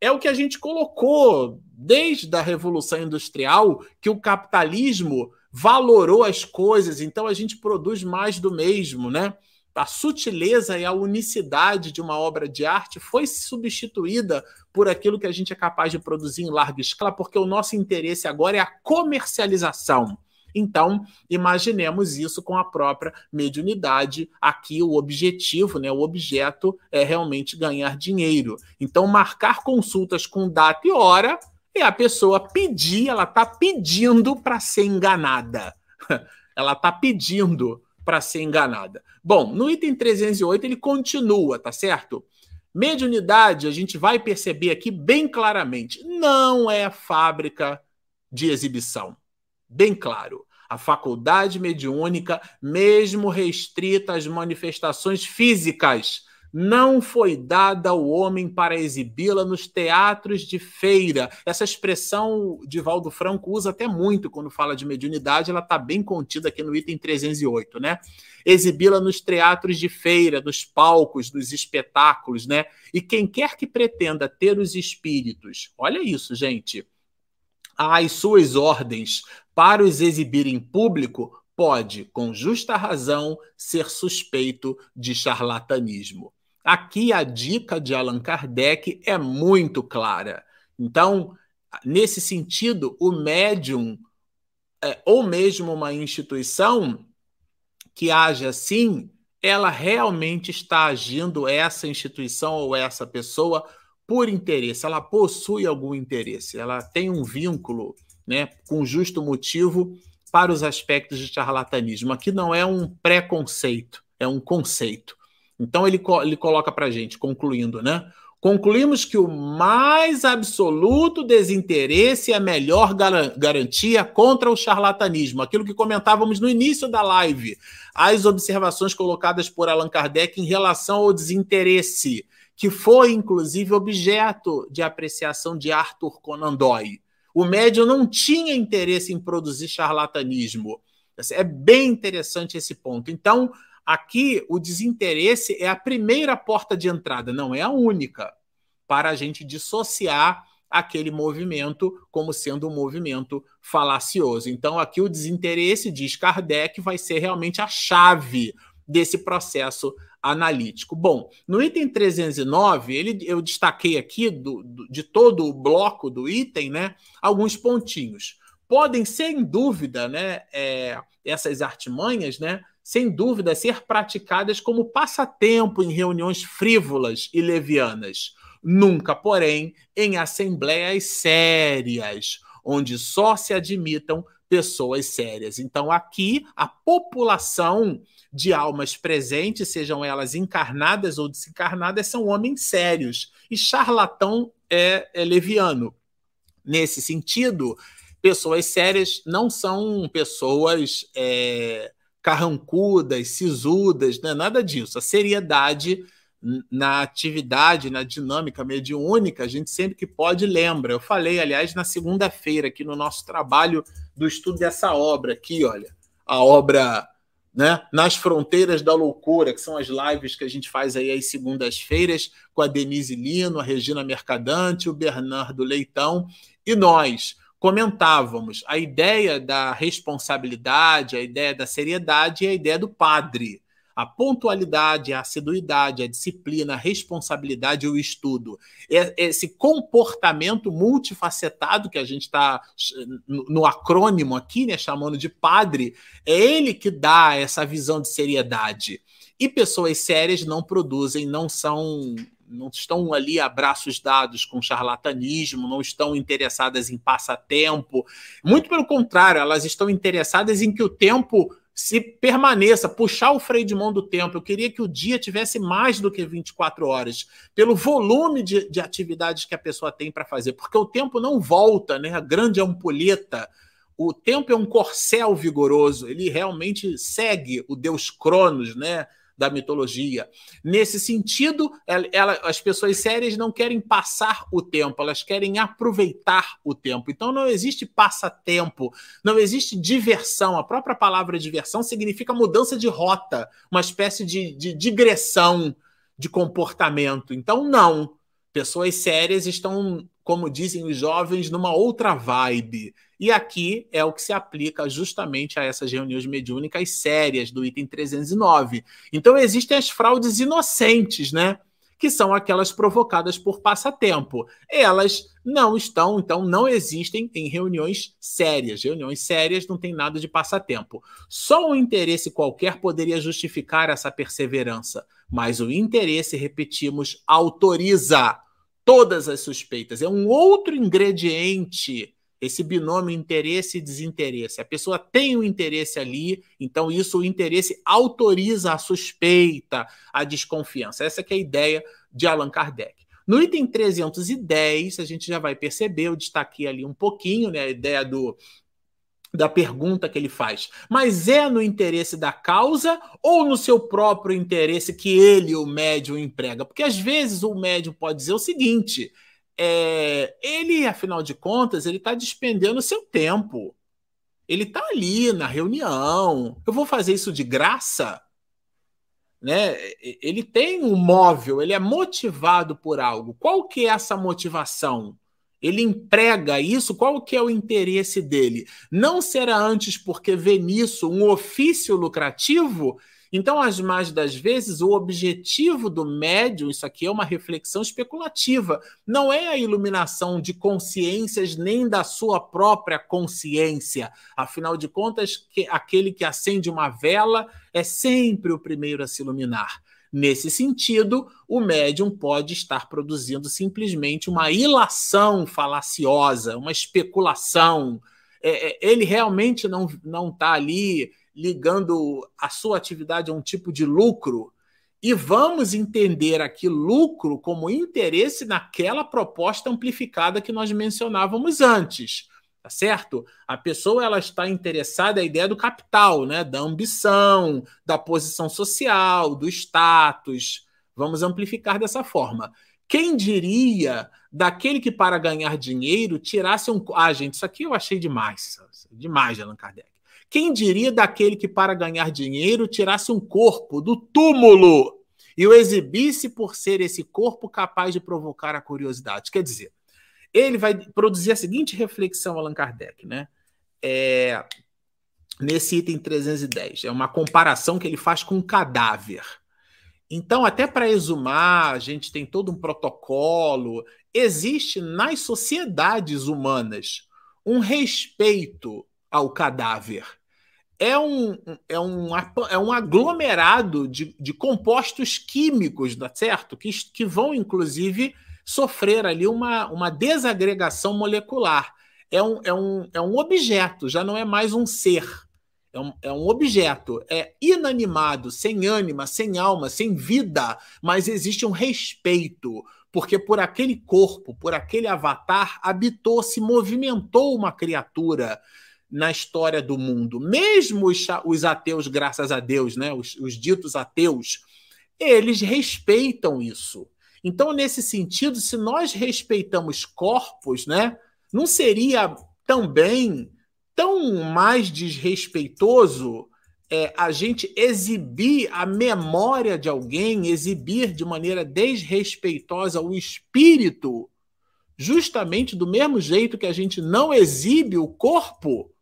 é o que a gente colocou desde a Revolução Industrial, que o capitalismo valorou as coisas, então a gente produz mais do mesmo, né? A sutileza e a unicidade de uma obra de arte foi substituída por aquilo que a gente é capaz de produzir em larga escala, porque o nosso interesse agora é a comercialização. Então, imaginemos isso com a própria mediunidade. Aqui o objetivo, né, o objeto é realmente ganhar dinheiro. Então, marcar consultas com data e hora é a pessoa pedir, ela está pedindo para ser enganada. ela está pedindo para ser enganada. Bom, no item 308 ele continua, tá certo? Mediunidade, a gente vai perceber aqui bem claramente, não é fábrica de exibição. Bem claro. A faculdade mediúnica, mesmo restrita às manifestações físicas, não foi dada ao homem para exibi-la nos teatros de feira. Essa expressão de Valdo Franco usa até muito quando fala de mediunidade, ela está bem contida aqui no item 308, né? Exibi-la nos teatros de feira, nos palcos, nos espetáculos, né? E quem quer que pretenda ter os espíritos, olha isso, gente, às suas ordens para os exibir em público, pode, com justa razão, ser suspeito de charlatanismo. Aqui a dica de Allan Kardec é muito clara. Então, nesse sentido, o médium, é, ou mesmo uma instituição que haja assim, ela realmente está agindo, essa instituição ou essa pessoa, por interesse. Ela possui algum interesse, ela tem um vínculo né, com justo motivo para os aspectos de charlatanismo. Aqui não é um preconceito, é um conceito. Então ele, ele coloca para a gente, concluindo, né? Concluímos que o mais absoluto desinteresse é a melhor garantia contra o charlatanismo. Aquilo que comentávamos no início da live. As observações colocadas por Allan Kardec em relação ao desinteresse, que foi inclusive objeto de apreciação de Arthur Conan Doyle. O médium não tinha interesse em produzir charlatanismo. É bem interessante esse ponto. Então, Aqui, o desinteresse é a primeira porta de entrada, não é a única, para a gente dissociar aquele movimento como sendo um movimento falacioso. Então, aqui o desinteresse, diz Kardec, vai ser realmente a chave desse processo analítico. Bom, no item 309, ele, eu destaquei aqui do, do, de todo o bloco do item, né, alguns pontinhos. Podem, sem dúvida, né, é, essas artimanhas, né, sem dúvida, ser praticadas como passatempo em reuniões frívolas e levianas. Nunca, porém, em assembleias sérias, onde só se admitam pessoas sérias. Então, aqui, a população de almas presentes, sejam elas encarnadas ou desencarnadas, são homens sérios. E charlatão é, é leviano. Nesse sentido, pessoas sérias não são pessoas é, carrancudas, sisudas, não é nada disso. A seriedade na atividade, na dinâmica mediúnica, a gente sempre que pode lembra. Eu falei, aliás, na segunda-feira, aqui no nosso trabalho do estudo dessa obra aqui, olha, a obra né, Nas Fronteiras da Loucura, que são as lives que a gente faz aí às segundas-feiras com a Denise Lino, a Regina Mercadante, o Bernardo Leitão e nós comentávamos a ideia da responsabilidade, a ideia da seriedade e a ideia do padre. A pontualidade, a assiduidade, a disciplina, a responsabilidade e o estudo. Esse comportamento multifacetado que a gente está no acrônimo aqui, né, chamando de padre, é ele que dá essa visão de seriedade. E pessoas sérias não produzem, não são não estão ali a braços dados com charlatanismo, não estão interessadas em passatempo. Muito pelo contrário, elas estão interessadas em que o tempo se permaneça, puxar o freio de mão do tempo. Eu queria que o dia tivesse mais do que 24 horas, pelo volume de, de atividades que a pessoa tem para fazer, porque o tempo não volta, né? A grande ampulheta. O tempo é um corcel vigoroso, ele realmente segue o deus Cronos, né? Da mitologia. Nesse sentido, ela, as pessoas sérias não querem passar o tempo, elas querem aproveitar o tempo. Então não existe passatempo, não existe diversão. A própria palavra diversão significa mudança de rota, uma espécie de, de digressão de comportamento. Então, não. Pessoas sérias estão, como dizem os jovens, numa outra vibe. E aqui é o que se aplica justamente a essas reuniões mediúnicas sérias do item 309. Então existem as fraudes inocentes, né? que são aquelas provocadas por passatempo. Elas não estão, então, não existem em reuniões sérias. Reuniões sérias não tem nada de passatempo. Só um interesse qualquer poderia justificar essa perseverança, mas o interesse, repetimos, autoriza todas as suspeitas. É um outro ingrediente esse binômio interesse e desinteresse. A pessoa tem o um interesse ali, então isso o interesse autoriza a suspeita, a desconfiança. Essa é a ideia de Allan Kardec. No item 310, a gente já vai perceber, eu destaquei ali um pouquinho, né, a ideia do da pergunta que ele faz. Mas é no interesse da causa ou no seu próprio interesse que ele, o médium, emprega? Porque às vezes o médium pode dizer o seguinte: é, ele, afinal de contas, ele está despendendo seu tempo. Ele está ali na reunião. Eu vou fazer isso de graça? Né? Ele tem um móvel, ele é motivado por algo. Qual que é essa motivação? Ele emprega isso, qual que é o interesse dele? Não será antes porque vê nisso um ofício lucrativo então, as mais das vezes, o objetivo do médium, isso aqui é uma reflexão especulativa, não é a iluminação de consciências nem da sua própria consciência. Afinal de contas, que, aquele que acende uma vela é sempre o primeiro a se iluminar. Nesse sentido, o médium pode estar produzindo simplesmente uma ilação falaciosa, uma especulação. É, é ele realmente não está ali ligando a sua atividade a um tipo de lucro, e vamos entender aqui lucro como interesse naquela proposta amplificada que nós mencionávamos antes. Tá certo? A pessoa ela está interessada na ideia do capital, né? da ambição, da posição social, do status. Vamos amplificar dessa forma. Quem diria daquele que, para ganhar dinheiro, tirasse um. Ah, gente, isso aqui eu achei demais. Demais, Allan Kardec. Quem diria daquele que, para ganhar dinheiro, tirasse um corpo do túmulo e o exibisse por ser esse corpo capaz de provocar a curiosidade? Quer dizer, ele vai produzir a seguinte reflexão, Allan Kardec, né? É, nesse item 310. É uma comparação que ele faz com um cadáver. Então, até para exumar, a gente tem todo um protocolo. Existe nas sociedades humanas um respeito ao cadáver é um, é um, é um aglomerado de, de compostos químicos, tá certo? Que, que vão, inclusive, sofrer ali uma, uma desagregação molecular. É um, é, um, é um objeto, já não é mais um ser. É um, é um objeto, é inanimado, sem ânima, sem alma, sem vida, mas existe um respeito, porque por aquele corpo, por aquele avatar, habitou, se movimentou uma criatura na história do mundo. Mesmo os, os ateus, graças a Deus, né, os, os ditos ateus, eles respeitam isso. Então, nesse sentido, se nós respeitamos corpos, né, não seria também tão mais desrespeitoso é, a gente exibir a memória de alguém, exibir de maneira desrespeitosa o espírito, justamente do mesmo jeito que a gente não exibe o corpo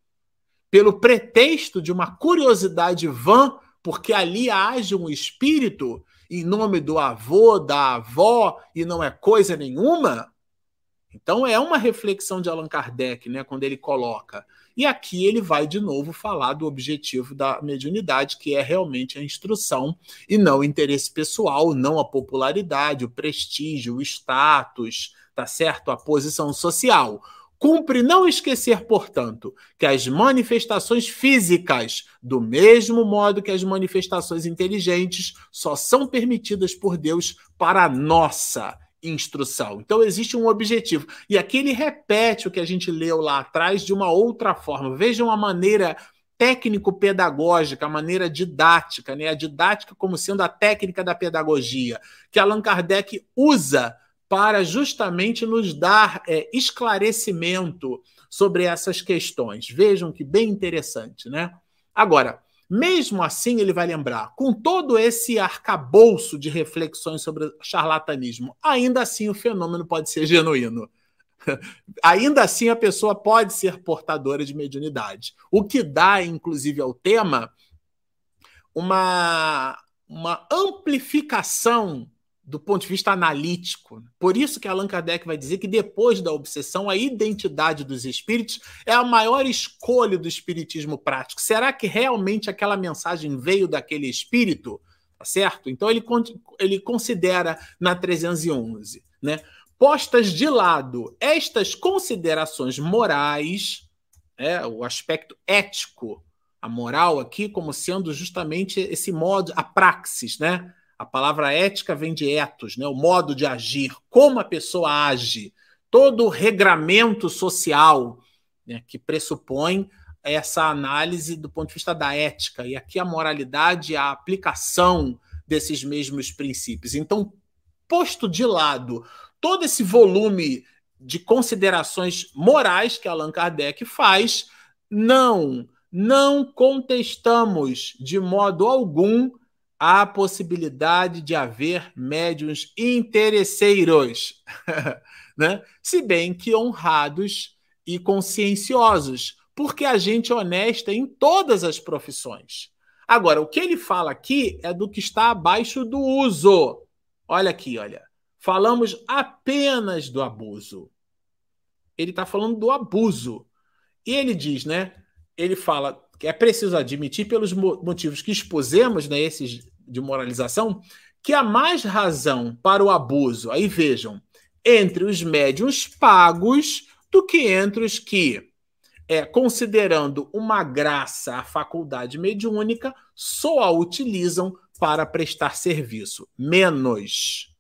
pelo pretexto de uma curiosidade vã, porque ali age um espírito em nome do avô, da avó, e não é coisa nenhuma? Então é uma reflexão de Allan Kardec, né, quando ele coloca. E aqui ele vai de novo falar do objetivo da mediunidade, que é realmente a instrução e não o interesse pessoal, não a popularidade, o prestígio, o status, tá certo? A posição social. Cumpre não esquecer, portanto, que as manifestações físicas, do mesmo modo que as manifestações inteligentes, só são permitidas por Deus para a nossa instrução. Então existe um objetivo. E aqui ele repete o que a gente leu lá atrás de uma outra forma. Vejam a maneira técnico-pedagógica, a maneira didática, né? a didática como sendo a técnica da pedagogia, que Allan Kardec usa para justamente nos dar é, esclarecimento sobre essas questões. Vejam que bem interessante, né? Agora, mesmo assim, ele vai lembrar, com todo esse arcabouço de reflexões sobre charlatanismo, ainda assim o fenômeno pode ser genuíno. ainda assim a pessoa pode ser portadora de mediunidade. O que dá, inclusive, ao tema uma, uma amplificação do ponto de vista analítico. Por isso que Allan Kardec vai dizer que depois da obsessão, a identidade dos espíritos é a maior escolha do espiritismo prático. Será que realmente aquela mensagem veio daquele espírito? Tá certo? Então ele, ele considera na 311, né? Postas de lado estas considerações morais, é, o aspecto ético, a moral aqui como sendo justamente esse modo, a praxis, né? A palavra ética vem de etos, né? o modo de agir, como a pessoa age, todo o regramento social né? que pressupõe essa análise do ponto de vista da ética. E aqui a moralidade é a aplicação desses mesmos princípios. Então, posto de lado todo esse volume de considerações morais que Allan Kardec faz, não, não contestamos de modo algum há possibilidade de haver médiuns interesseiros, né? se bem que honrados e conscienciosos, porque a gente é honesta em todas as profissões. Agora, o que ele fala aqui é do que está abaixo do uso. Olha aqui, olha. Falamos apenas do abuso. Ele está falando do abuso. E ele diz, né? Ele fala é preciso admitir, pelos motivos que expusemos, né, esses de moralização, que há mais razão para o abuso, aí vejam, entre os médiuns pagos do que entre os que, é, considerando uma graça a faculdade mediúnica, só a utilizam para prestar serviço. Menos.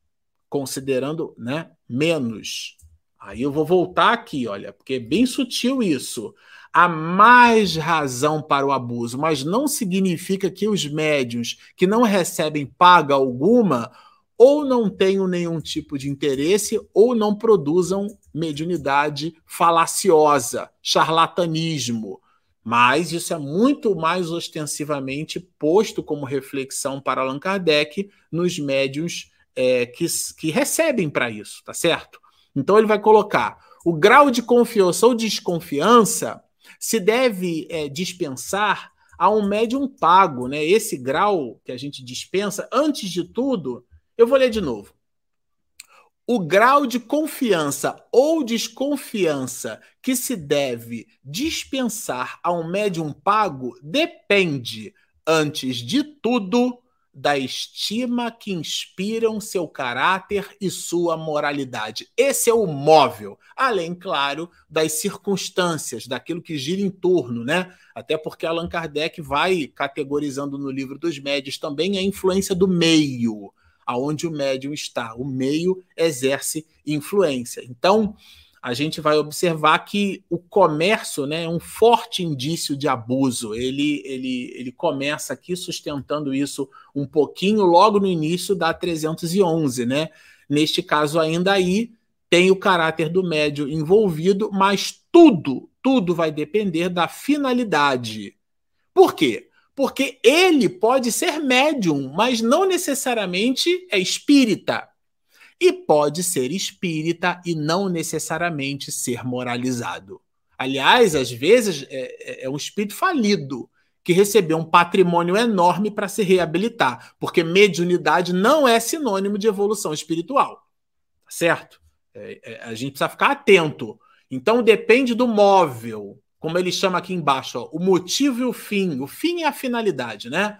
Considerando, né? Menos. Aí eu vou voltar aqui, olha, porque é bem sutil isso há mais razão para o abuso, mas não significa que os médios que não recebem paga alguma ou não tenham nenhum tipo de interesse ou não produzam mediunidade falaciosa, charlatanismo. Mas isso é muito mais ostensivamente posto como reflexão para Allan Kardec nos médios é, que, que recebem para isso, tá certo? Então ele vai colocar o grau de confiança ou desconfiança se deve é, dispensar a um médium pago, né? Esse grau que a gente dispensa, antes de tudo, eu vou ler de novo. O grau de confiança ou desconfiança que se deve dispensar a um médium pago depende, antes de tudo, da estima que inspiram seu caráter e sua moralidade. Esse é o móvel, além, claro, das circunstâncias, daquilo que gira em torno, né? Até porque Allan Kardec vai categorizando no livro dos médios também a influência do meio, aonde o médium está. O meio exerce influência. Então, a gente vai observar que o comércio né, é um forte indício de abuso. Ele, ele, ele começa aqui sustentando isso um pouquinho logo no início da 311. Né? Neste caso, ainda aí, tem o caráter do médio envolvido, mas tudo, tudo vai depender da finalidade. Por quê? Porque ele pode ser médium, mas não necessariamente é espírita e pode ser espírita e não necessariamente ser moralizado. Aliás, às vezes é, é, é um espírito falido que recebeu um patrimônio enorme para se reabilitar, porque mediunidade não é sinônimo de evolução espiritual, tá certo? É, é, a gente precisa ficar atento. Então depende do móvel, como ele chama aqui embaixo, ó, o motivo e o fim. O fim é a finalidade, né?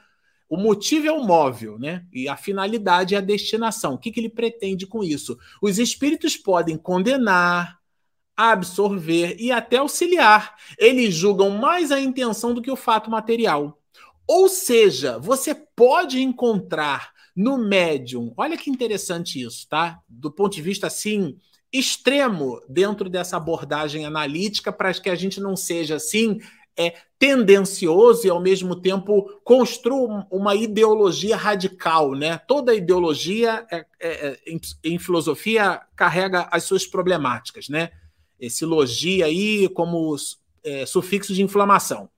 O motivo é o móvel, né? E a finalidade é a destinação. O que, que ele pretende com isso? Os espíritos podem condenar, absorver e até auxiliar. Eles julgam mais a intenção do que o fato material. Ou seja, você pode encontrar no médium, olha que interessante isso, tá? Do ponto de vista assim extremo dentro dessa abordagem analítica para que a gente não seja assim é tendencioso e ao mesmo tempo construa uma ideologia radical, né? Toda ideologia é, é, é, em, em, filosofia carrega as suas problemáticas, né? Esse logia aí como é, sufixo de inflamação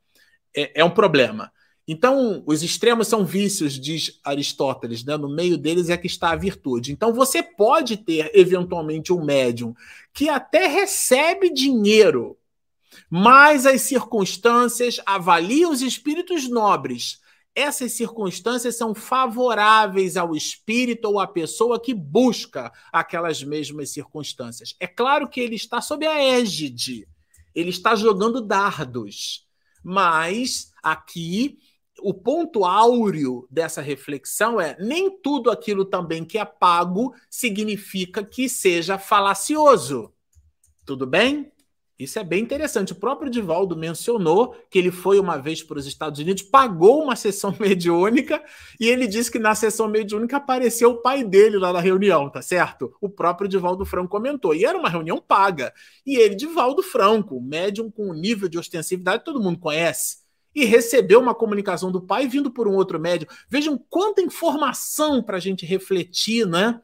é, é, um problema. Então, os extremos são vícios, diz Aristóteles, né? No meio deles é que está a virtude. Então, você pode ter eventualmente um médium que até recebe dinheiro mas as circunstâncias avaliam os espíritos nobres. essas circunstâncias são favoráveis ao espírito ou à pessoa que busca aquelas mesmas circunstâncias. É claro que ele está sob a égide, ele está jogando dardos, mas aqui o ponto áureo dessa reflexão é nem tudo aquilo também que é pago significa que seja falacioso. Tudo bem? Isso é bem interessante. O próprio Divaldo mencionou que ele foi uma vez para os Estados Unidos, pagou uma sessão mediúnica e ele disse que na sessão mediúnica apareceu o pai dele lá na reunião, tá certo? O próprio Divaldo Franco comentou. E era uma reunião paga. E ele, Divaldo Franco, médium com um nível de ostensividade todo mundo conhece, e recebeu uma comunicação do pai vindo por um outro médium. Vejam quanta informação para a gente refletir, né?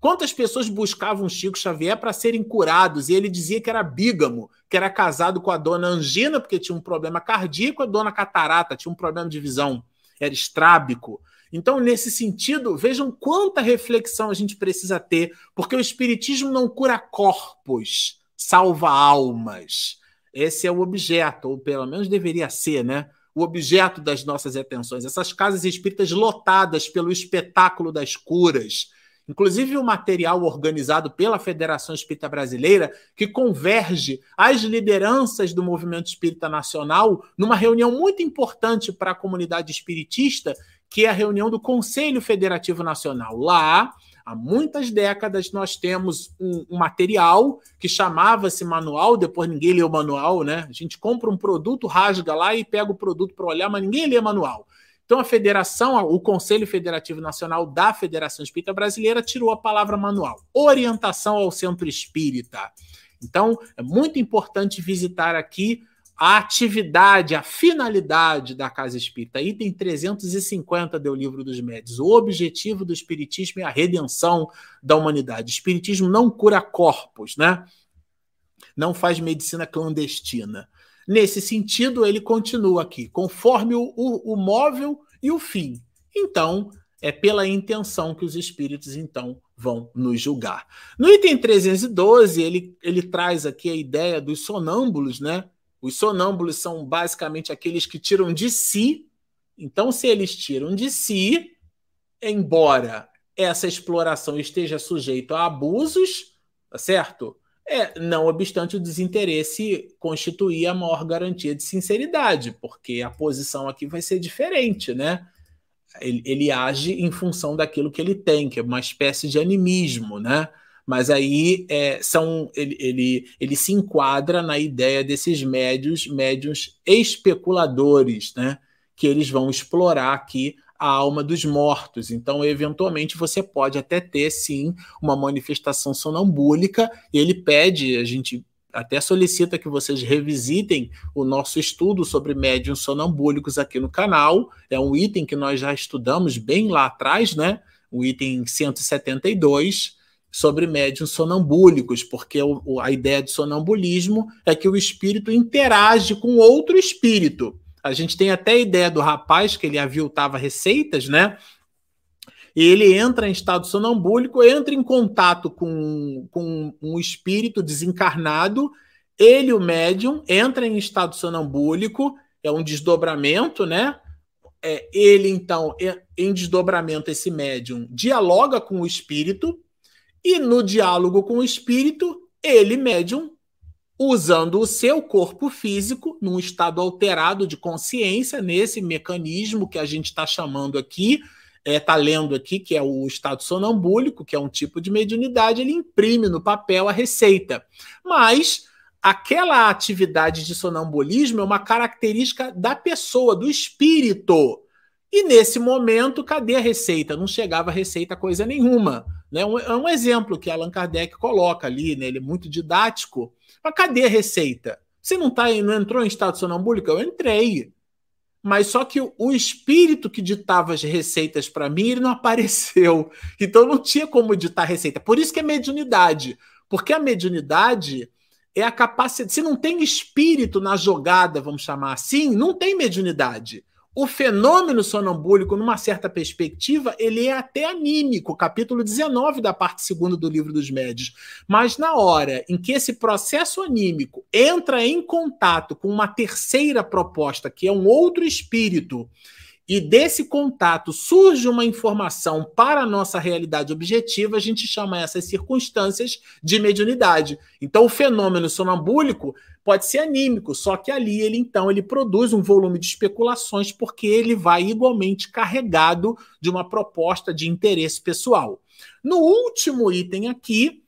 Quantas pessoas buscavam Chico Xavier para serem curados? E ele dizia que era bígamo, que era casado com a dona Angina, porque tinha um problema cardíaco, a dona Catarata tinha um problema de visão, era estrábico. Então, nesse sentido, vejam quanta reflexão a gente precisa ter, porque o Espiritismo não cura corpos, salva almas. Esse é o objeto, ou pelo menos deveria ser, né? O objeto das nossas atenções. Essas casas espíritas lotadas pelo espetáculo das curas inclusive o um material organizado pela Federação Espírita Brasileira, que converge as lideranças do movimento espírita nacional numa reunião muito importante para a comunidade espiritista, que é a reunião do Conselho Federativo Nacional. Lá, há muitas décadas, nós temos um, um material que chamava-se manual, depois ninguém lê o manual, né? A gente compra um produto, rasga lá e pega o produto para olhar, mas ninguém lê manual. Então, a federação, o Conselho Federativo Nacional da Federação Espírita Brasileira tirou a palavra manual, orientação ao centro espírita. Então, é muito importante visitar aqui a atividade, a finalidade da Casa Espírita. Item 350 do Livro dos Médios. O objetivo do Espiritismo é a redenção da humanidade. O Espiritismo não cura corpos, né? Não faz medicina clandestina. Nesse sentido, ele continua aqui, conforme o, o, o móvel e o fim. Então, é pela intenção que os espíritos então vão nos julgar. No item 312, ele, ele traz aqui a ideia dos sonâmbulos, né? Os sonâmbulos são basicamente aqueles que tiram de si. Então, se eles tiram de si, embora essa exploração esteja sujeita a abusos, tá certo? É, não obstante o desinteresse constituir a maior garantia de sinceridade, porque a posição aqui vai ser diferente, né? Ele, ele, age em função daquilo que ele tem, que é uma espécie de animismo, né? Mas aí é, são, ele, ele, ele se enquadra na ideia desses médios, médios especuladores, né? Que eles vão explorar aqui a alma dos mortos. Então, eventualmente, você pode até ter, sim, uma manifestação sonambúlica. Ele pede, a gente até solicita que vocês revisitem o nosso estudo sobre médiums sonambúlicos aqui no canal. É um item que nós já estudamos bem lá atrás, né? O item 172 sobre médiums sonambúlicos, porque a ideia de sonambulismo é que o espírito interage com outro espírito. A gente tem até a ideia do rapaz que ele aviltava receitas, né? E ele entra em estado sonambúlico, entra em contato com, com um espírito desencarnado, ele, o médium, entra em estado sonambúlico, é um desdobramento, né? É, ele, então, em desdobramento, esse médium dialoga com o espírito, e no diálogo com o espírito, ele, médium, usando o seu corpo físico num estado alterado de consciência, nesse mecanismo que a gente está chamando aqui, está é, tá lendo aqui, que é o estado sonambúlico, que é um tipo de mediunidade, ele imprime no papel a receita. Mas aquela atividade de sonambulismo é uma característica da pessoa, do espírito. E nesse momento, cadê a receita? Não chegava a receita coisa nenhuma. Né? Um, é um exemplo que Allan Kardec coloca ali, né? ele é muito didático. Mas cadê a receita? Você não, tá, não entrou em estado sonambúlico? Eu entrei. Mas só que o espírito que ditava as receitas para mim, ele não apareceu. Então não tinha como ditar receita. Por isso que é mediunidade. Porque a mediunidade é a capacidade. Se não tem espírito na jogada, vamos chamar assim, não tem mediunidade. O fenômeno sonambúlico, numa certa perspectiva, ele é até anímico, capítulo 19 da parte segunda do livro dos médios. Mas na hora em que esse processo anímico entra em contato com uma terceira proposta, que é um outro espírito, e desse contato surge uma informação para a nossa realidade objetiva, a gente chama essas circunstâncias de mediunidade. Então, o fenômeno sonambúlico pode ser anímico, só que ali ele então ele produz um volume de especulações porque ele vai igualmente carregado de uma proposta de interesse pessoal. No último item aqui,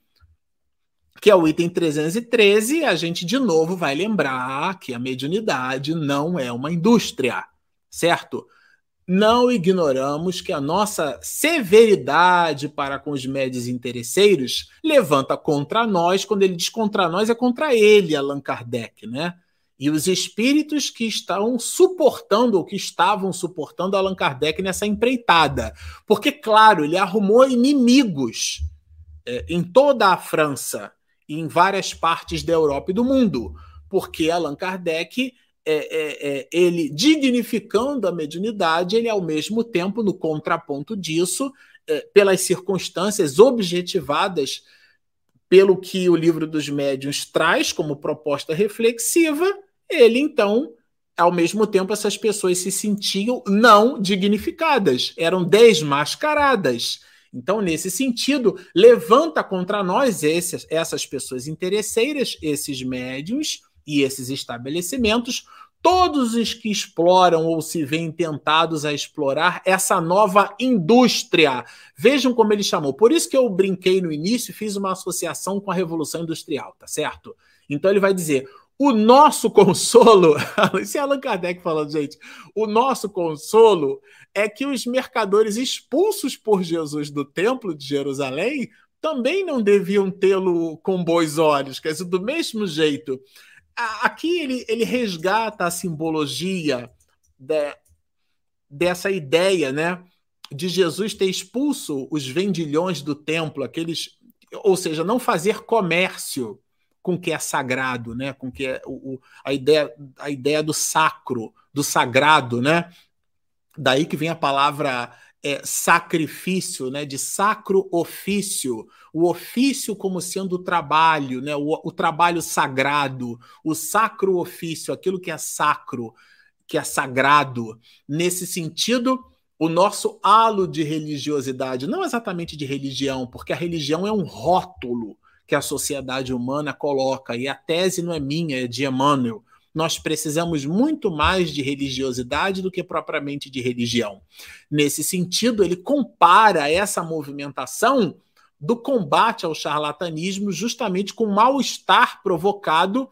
que é o item 313, a gente de novo vai lembrar que a mediunidade não é uma indústria, certo? Não ignoramos que a nossa severidade para com os médios interesseiros levanta contra nós, quando ele diz contra nós, é contra ele, Allan Kardec, né? E os espíritos que estão suportando, ou que estavam suportando Allan Kardec nessa empreitada. Porque, claro, ele arrumou inimigos é, em toda a França, e em várias partes da Europa e do mundo, porque Allan Kardec é, é, é, ele dignificando a mediunidade, ele ao mesmo tempo, no contraponto disso, é, pelas circunstâncias objetivadas pelo que o livro dos médiuns traz como proposta reflexiva, ele então, ao mesmo tempo, essas pessoas se sentiam não dignificadas, eram desmascaradas. Então, nesse sentido, levanta contra nós esses, essas pessoas interesseiras, esses médiums e esses estabelecimentos, todos os que exploram ou se veem tentados a explorar essa nova indústria. Vejam como ele chamou. Por isso que eu brinquei no início e fiz uma associação com a Revolução Industrial, tá certo? Então ele vai dizer: o nosso consolo, esse é Allan Kardec falando, gente, o nosso consolo é que os mercadores expulsos por Jesus do templo de Jerusalém também não deviam tê-lo com bons olhos, quer dizer, do mesmo jeito. Aqui ele, ele resgata a simbologia de, dessa ideia, né, de Jesus ter expulso os vendilhões do templo, aqueles, ou seja, não fazer comércio com o que é sagrado, né? Com que é o, a ideia a ideia do sacro, do sagrado, né? Daí que vem a palavra é, sacrifício, né? De sacro ofício, o ofício como sendo o trabalho, né? O, o trabalho sagrado, o sacro ofício, aquilo que é sacro, que é sagrado. Nesse sentido, o nosso halo de religiosidade, não exatamente de religião, porque a religião é um rótulo que a sociedade humana coloca, e a tese não é minha, é de Emmanuel. Nós precisamos muito mais de religiosidade do que propriamente de religião. Nesse sentido, ele compara essa movimentação do combate ao charlatanismo justamente com o mal-estar provocado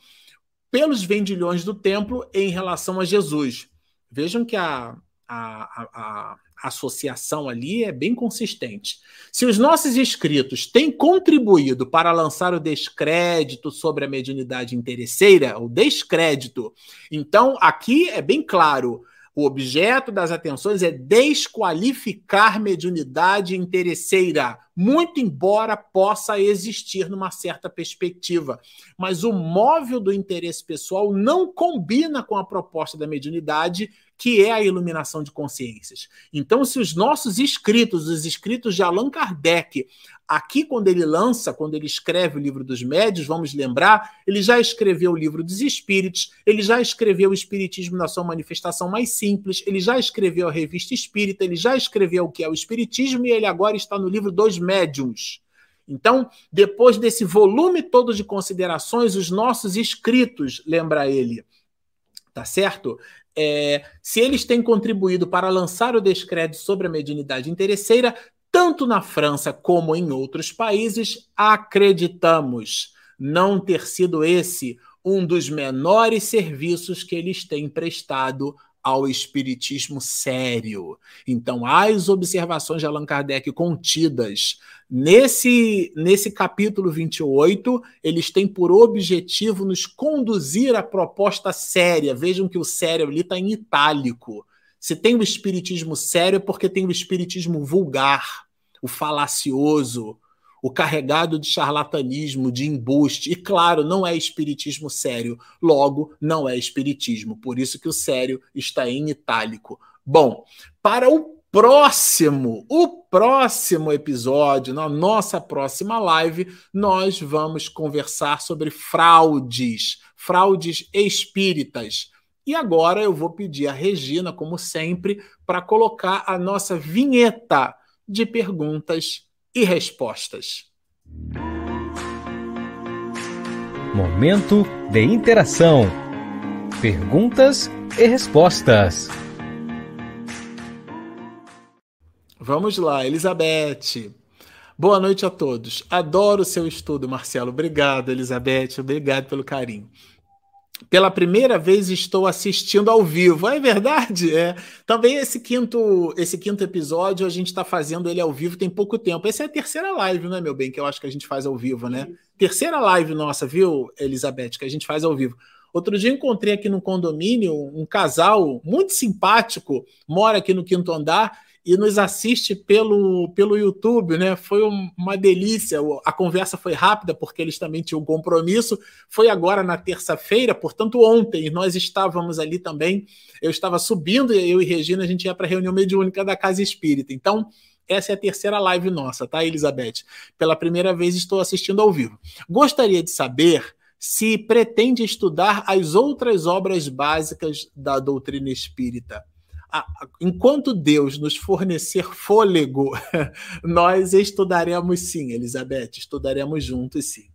pelos vendilhões do templo em relação a Jesus. Vejam que a, a, a, associação ali é bem consistente. Se os nossos inscritos têm contribuído para lançar o descrédito sobre a mediunidade interesseira, o descrédito, então aqui é bem claro. O objeto das atenções é desqualificar mediunidade interesseira, muito embora possa existir numa certa perspectiva. Mas o móvel do interesse pessoal não combina com a proposta da mediunidade que é a iluminação de consciências. Então, se os nossos escritos, os escritos de Allan Kardec, aqui quando ele lança, quando ele escreve o livro dos médios, vamos lembrar, ele já escreveu o livro dos espíritos, ele já escreveu o espiritismo na sua manifestação mais simples, ele já escreveu a revista espírita, ele já escreveu o que é o espiritismo e ele agora está no livro dos médiuns. Então, depois desse volume todo de considerações, os nossos escritos, lembra ele, tá certo? É, se eles têm contribuído para lançar o descrédito sobre a mediunidade interesseira, tanto na França como em outros países, acreditamos não ter sido esse um dos menores serviços que eles têm prestado ao espiritismo sério. Então, as observações de Allan Kardec contidas nesse, nesse capítulo 28, eles têm por objetivo nos conduzir à proposta séria. Vejam que o sério ali está em itálico. Se tem o espiritismo sério, é porque tem o espiritismo vulgar, o falacioso, o carregado de charlatanismo, de embuste. E claro, não é espiritismo sério, logo não é espiritismo. Por isso que o sério está em itálico. Bom, para o próximo, o próximo episódio, na nossa próxima live, nós vamos conversar sobre fraudes, fraudes espíritas. E agora eu vou pedir a Regina, como sempre, para colocar a nossa vinheta de perguntas e respostas. Momento de interação. Perguntas e respostas. Vamos lá, Elizabeth. Boa noite a todos. Adoro o seu estudo, Marcelo. Obrigado, Elizabeth. Obrigado pelo carinho. Pela primeira vez estou assistindo ao vivo. É verdade? É. Também esse quinto, esse quinto episódio a gente está fazendo ele ao vivo tem pouco tempo. Essa é a terceira live, né, meu bem, que eu acho que a gente faz ao vivo, né? Terceira live nossa, viu, Elizabeth, que a gente faz ao vivo. Outro dia encontrei aqui no condomínio um casal muito simpático, mora aqui no quinto andar e nos assiste pelo, pelo YouTube, né? Foi uma delícia. A conversa foi rápida porque eles também tinham compromisso. Foi agora na terça-feira, portanto, ontem nós estávamos ali também. Eu estava subindo e eu e Regina a gente ia para a reunião mediúnica da Casa Espírita. Então, essa é a terceira live nossa, tá, Elizabeth? Pela primeira vez estou assistindo ao vivo. Gostaria de saber se pretende estudar as outras obras básicas da doutrina espírita enquanto Deus nos fornecer fôlego, nós estudaremos sim, Elizabeth, estudaremos juntos sim.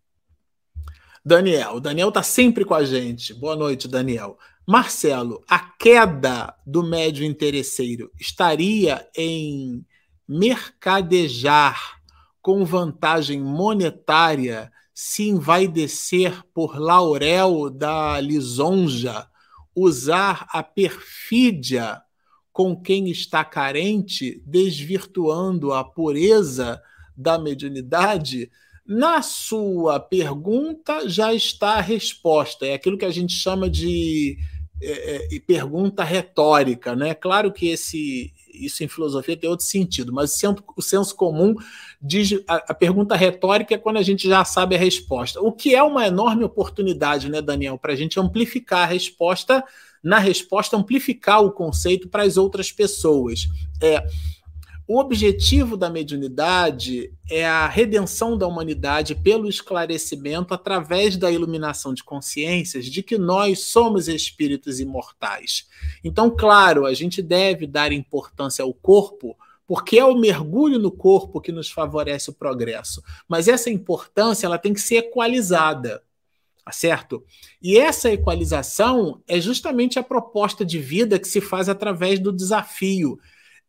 Daniel, Daniel está sempre com a gente. Boa noite, Daniel. Marcelo, a queda do médio interesseiro estaria em mercadejar com vantagem monetária se envaidecer por laurel da lisonja, usar a perfídia com quem está carente, desvirtuando a pureza da mediunidade? Na sua pergunta já está a resposta. É aquilo que a gente chama de é, é, pergunta retórica, né? Claro que esse isso em filosofia tem outro sentido, mas o senso, comum diz a, a, pergunta retórica é quando a gente já sabe a resposta. O que é uma enorme oportunidade, né, Daniel, para a gente amplificar a resposta na resposta, amplificar o conceito para as outras pessoas. É, o objetivo da mediunidade é a redenção da humanidade pelo esclarecimento através da iluminação de consciências de que nós somos espíritos imortais. Então, claro, a gente deve dar importância ao corpo, porque é o mergulho no corpo que nos favorece o progresso. Mas essa importância ela tem que ser equalizada. Tá certo? E essa equalização é justamente a proposta de vida que se faz através do desafio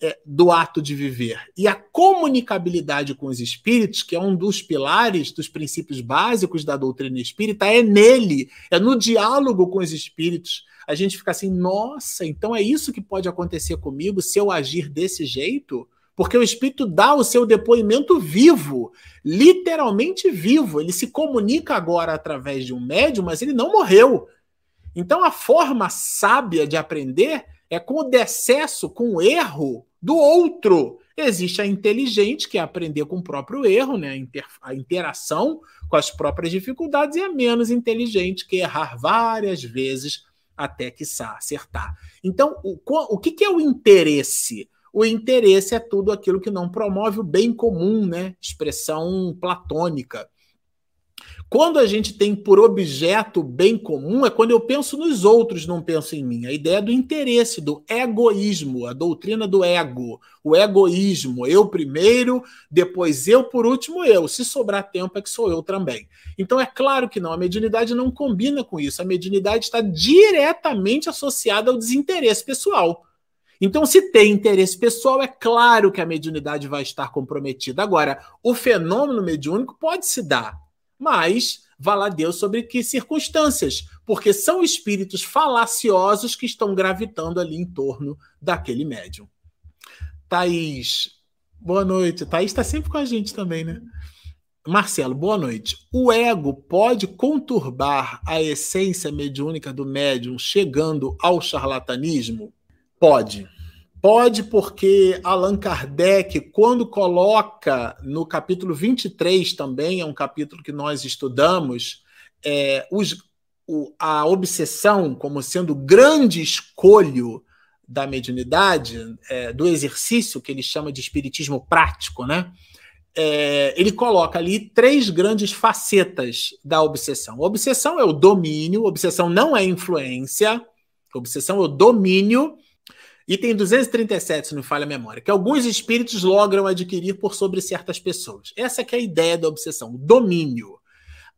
é, do ato de viver. E a comunicabilidade com os espíritos, que é um dos pilares, dos princípios básicos da doutrina espírita, é nele, é no diálogo com os espíritos. A gente fica assim, nossa, então é isso que pode acontecer comigo se eu agir desse jeito? Porque o espírito dá o seu depoimento vivo, literalmente vivo. Ele se comunica agora através de um médium, mas ele não morreu. Então a forma sábia de aprender é com o decesso, com o erro do outro. Existe a inteligente, que é aprender com o próprio erro, né? a interação com as próprias dificuldades, e a menos inteligente, que é errar várias vezes até que acertar. Então, o, o que, que é o interesse? O interesse é tudo aquilo que não promove o bem comum, né? Expressão platônica. Quando a gente tem por objeto bem comum, é quando eu penso nos outros, não penso em mim. A ideia do interesse, do egoísmo, a doutrina do ego, o egoísmo, eu primeiro, depois eu, por último eu. Se sobrar tempo, é que sou eu também. Então é claro que não, a mediunidade não combina com isso. A mediunidade está diretamente associada ao desinteresse pessoal. Então, se tem interesse pessoal, é claro que a mediunidade vai estar comprometida. Agora, o fenômeno mediúnico pode se dar, mas vá lá Deus sobre que circunstâncias, porque são espíritos falaciosos que estão gravitando ali em torno daquele médium. Thaís, boa noite. Thaís está sempre com a gente também, né? Marcelo, boa noite. O ego pode conturbar a essência mediúnica do médium, chegando ao charlatanismo? Pode. Pode, porque Allan Kardec, quando coloca no capítulo 23 também, é um capítulo que nós estudamos, é, os, o, a obsessão como sendo o grande escolho da mediunidade, é, do exercício que ele chama de espiritismo prático, né? É, ele coloca ali três grandes facetas da obsessão. Obsessão é o domínio, obsessão não é influência, Obsessão é o domínio. Item 237, se não me falha a memória, que alguns espíritos logram adquirir por sobre certas pessoas. Essa que é a ideia da obsessão, o domínio.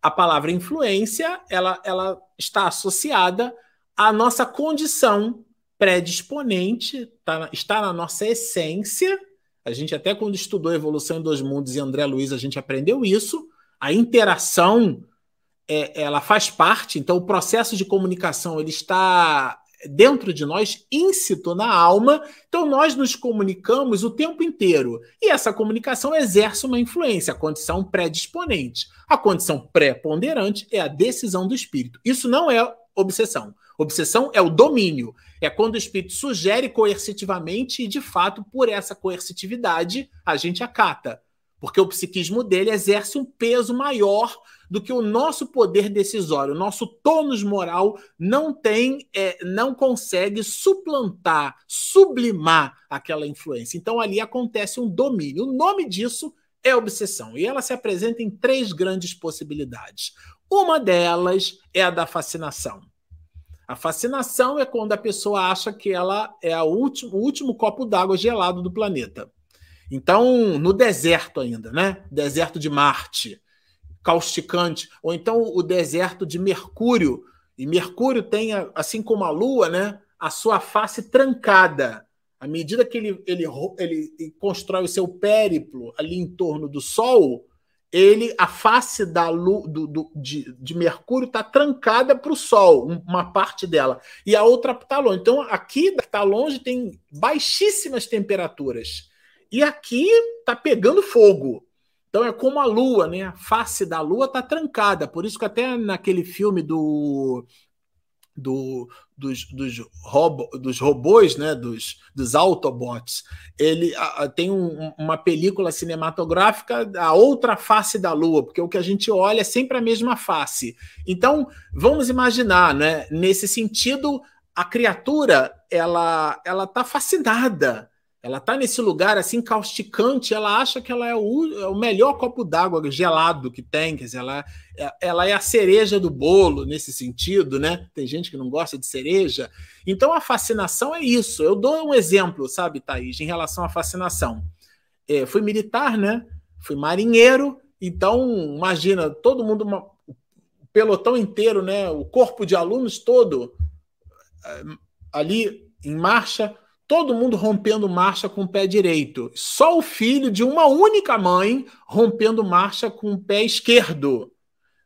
A palavra influência, ela, ela está associada à nossa condição predisponente, tá, está na nossa essência. A gente até quando estudou Evolução em Dois Mundos e André Luiz, a gente aprendeu isso. A interação, é, ela faz parte. Então, o processo de comunicação ele está dentro de nós, íncito na alma, então nós nos comunicamos o tempo inteiro. E essa comunicação exerce uma influência, a condição predisponente. A condição preponderante é a decisão do espírito. Isso não é obsessão. Obsessão é o domínio. É quando o espírito sugere coercitivamente e, de fato, por essa coercitividade, a gente acata. Porque o psiquismo dele exerce um peso maior do que o nosso poder decisório, o nosso tônus moral não tem, é, não consegue suplantar, sublimar aquela influência. Então ali acontece um domínio. O nome disso é obsessão e ela se apresenta em três grandes possibilidades. Uma delas é a da fascinação. A fascinação é quando a pessoa acha que ela é a último, o último copo d'água gelado do planeta. Então, no deserto ainda, né? Deserto de Marte causticante, ou então o deserto de Mercúrio. E Mercúrio tem, assim como a Lua, né, a sua face trancada. À medida que ele, ele, ele constrói o seu périplo ali em torno do Sol, ele a face da lua, do, do, de, de Mercúrio está trancada para o Sol, uma parte dela, e a outra está longe. Então, aqui está longe, tem baixíssimas temperaturas. E aqui está pegando fogo. Então é como a Lua, né? A face da Lua está trancada. Por isso que até naquele filme do, do dos, dos, robo, dos robôs, né? Dos, dos Autobots, ele a, tem um, uma película cinematográfica a outra face da Lua, porque o que a gente olha é sempre a mesma face. Então vamos imaginar, né? Nesse sentido, a criatura ela ela está fascinada ela tá nesse lugar assim causticante, ela acha que ela é o, é o melhor copo d'água gelado que tem, quer dizer, ela, é, ela é a cereja do bolo nesse sentido, né? Tem gente que não gosta de cereja. Então a fascinação é isso. Eu dou um exemplo, sabe, Thaís, em relação à fascinação. É, fui militar, né? Fui marinheiro, então imagina, todo mundo, uma, o pelotão inteiro, né? O corpo de alunos todo é, ali em marcha todo mundo rompendo marcha com o pé direito. Só o filho de uma única mãe rompendo marcha com o pé esquerdo.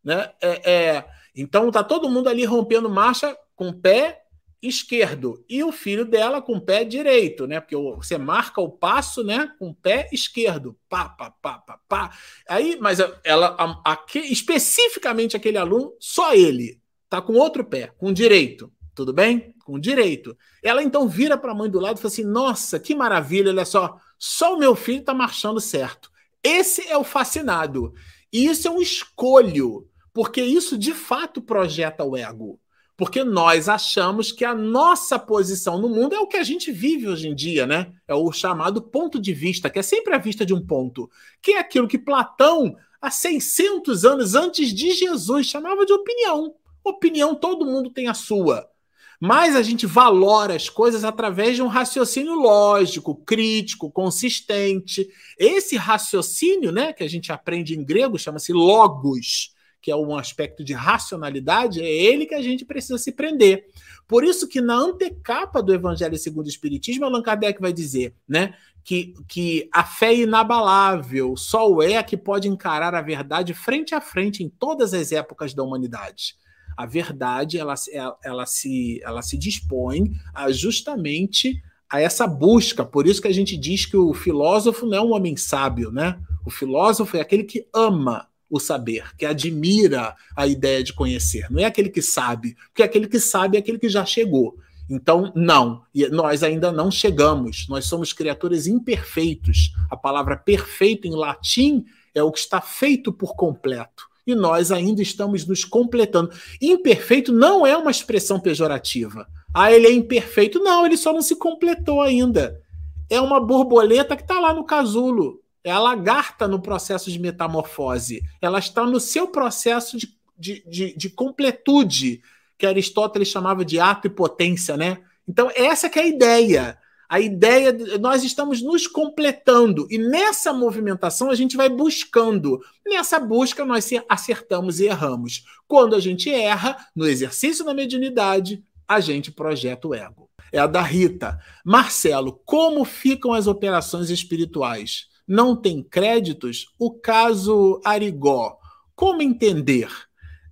Né? É, é, então tá todo mundo ali rompendo marcha com o pé esquerdo e o filho dela com o pé direito, né? Porque você marca o passo, né, com o pé esquerdo, pá, pá, pá, pá, pá. Aí, mas ela, a, a, especificamente aquele aluno, só ele tá com outro pé, com direito. Tudo bem? Com direito. Ela então vira para a mãe do lado e fala assim: Nossa, que maravilha, olha só, só o meu filho está marchando certo. Esse é o fascinado. E isso é um escolho, porque isso de fato projeta o ego. Porque nós achamos que a nossa posição no mundo é o que a gente vive hoje em dia, né? É o chamado ponto de vista, que é sempre a vista de um ponto, que é aquilo que Platão, há 600 anos antes de Jesus, chamava de opinião. Opinião, todo mundo tem a sua mas a gente valora as coisas através de um raciocínio lógico, crítico, consistente. Esse raciocínio, né, que a gente aprende em grego, chama-se logos, que é um aspecto de racionalidade, é ele que a gente precisa se prender. Por isso que na antecapa do Evangelho segundo o Espiritismo, Allan Kardec vai dizer, né, que, que a fé é inabalável, só o é que pode encarar a verdade frente a frente em todas as épocas da humanidade. A verdade ela, ela, ela, se, ela se dispõe a justamente a essa busca. Por isso que a gente diz que o filósofo não é um homem sábio, né? O filósofo é aquele que ama o saber, que admira a ideia de conhecer. Não é aquele que sabe, porque aquele que sabe é aquele que já chegou. Então, não, nós ainda não chegamos. Nós somos criaturas imperfeitos. A palavra perfeito em latim é o que está feito por completo e nós ainda estamos nos completando. Imperfeito não é uma expressão pejorativa. Ah, ele é imperfeito. Não, ele só não se completou ainda. É uma borboleta que está lá no casulo. É a lagarta no processo de metamorfose. Ela está no seu processo de, de, de, de completude, que Aristóteles chamava de ato e potência, né? Então, essa que é a ideia. A ideia, nós estamos nos completando e nessa movimentação a gente vai buscando. Nessa busca nós acertamos e erramos. Quando a gente erra, no exercício da mediunidade, a gente projeta o ego. É a da Rita. Marcelo, como ficam as operações espirituais? Não tem créditos? O caso Arigó. Como entender?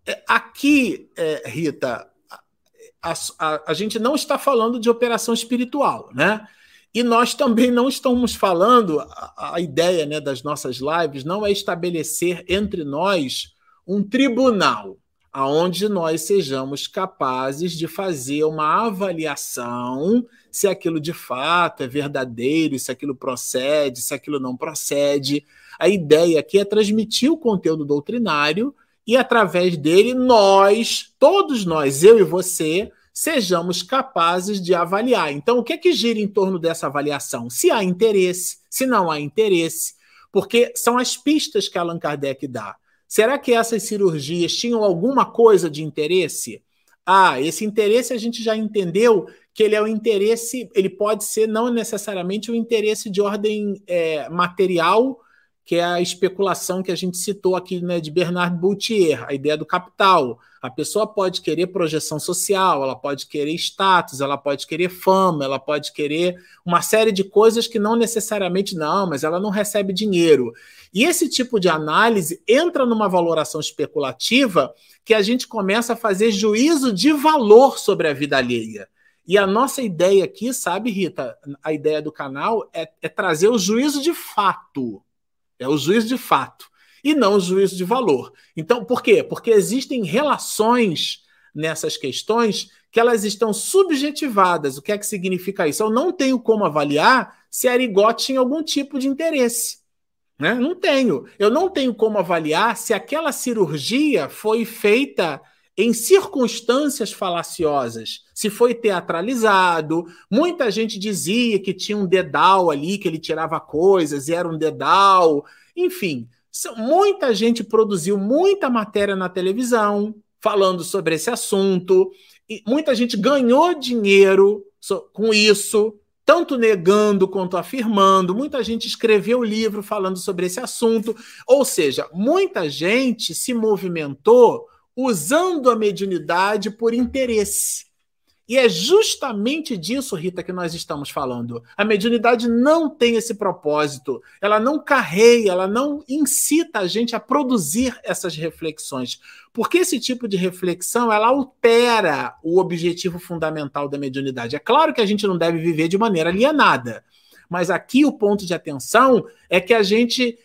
É, aqui, é, Rita, a, a, a gente não está falando de operação espiritual, né? E nós também não estamos falando, a, a ideia né, das nossas lives não é estabelecer entre nós um tribunal aonde nós sejamos capazes de fazer uma avaliação se aquilo de fato é verdadeiro, se aquilo procede, se aquilo não procede. A ideia aqui é transmitir o conteúdo doutrinário e através dele nós, todos nós, eu e você, sejamos capazes de avaliar. Então, o que é que gira em torno dessa avaliação? Se há interesse, se não há interesse, porque são as pistas que Allan Kardec dá. Será que essas cirurgias tinham alguma coisa de interesse? Ah, esse interesse a gente já entendeu que ele é o interesse, ele pode ser não necessariamente o interesse de ordem é, material que é a especulação que a gente citou aqui né, de Bernard Boutier, a ideia do capital. A pessoa pode querer projeção social, ela pode querer status, ela pode querer fama, ela pode querer uma série de coisas que não necessariamente não, mas ela não recebe dinheiro. E esse tipo de análise entra numa valoração especulativa que a gente começa a fazer juízo de valor sobre a vida alheia. E a nossa ideia aqui, sabe, Rita, a ideia do canal é, é trazer o juízo de fato é o juízo de fato e não o juízo de valor. Então, por quê? Porque existem relações nessas questões que elas estão subjetivadas. O que é que significa isso? Eu não tenho como avaliar se a Arigó tinha algum tipo de interesse. Né? Não tenho. Eu não tenho como avaliar se aquela cirurgia foi feita em circunstâncias falaciosas, se foi teatralizado. Muita gente dizia que tinha um dedal ali, que ele tirava coisas e era um dedal. Enfim, muita gente produziu muita matéria na televisão falando sobre esse assunto. E muita gente ganhou dinheiro com isso, tanto negando quanto afirmando. Muita gente escreveu livro falando sobre esse assunto. Ou seja, muita gente se movimentou usando a mediunidade por interesse. E é justamente disso, Rita, que nós estamos falando. A mediunidade não tem esse propósito. Ela não carreia, ela não incita a gente a produzir essas reflexões. Porque esse tipo de reflexão, ela altera o objetivo fundamental da mediunidade. É claro que a gente não deve viver de maneira alienada. Mas aqui o ponto de atenção é que a gente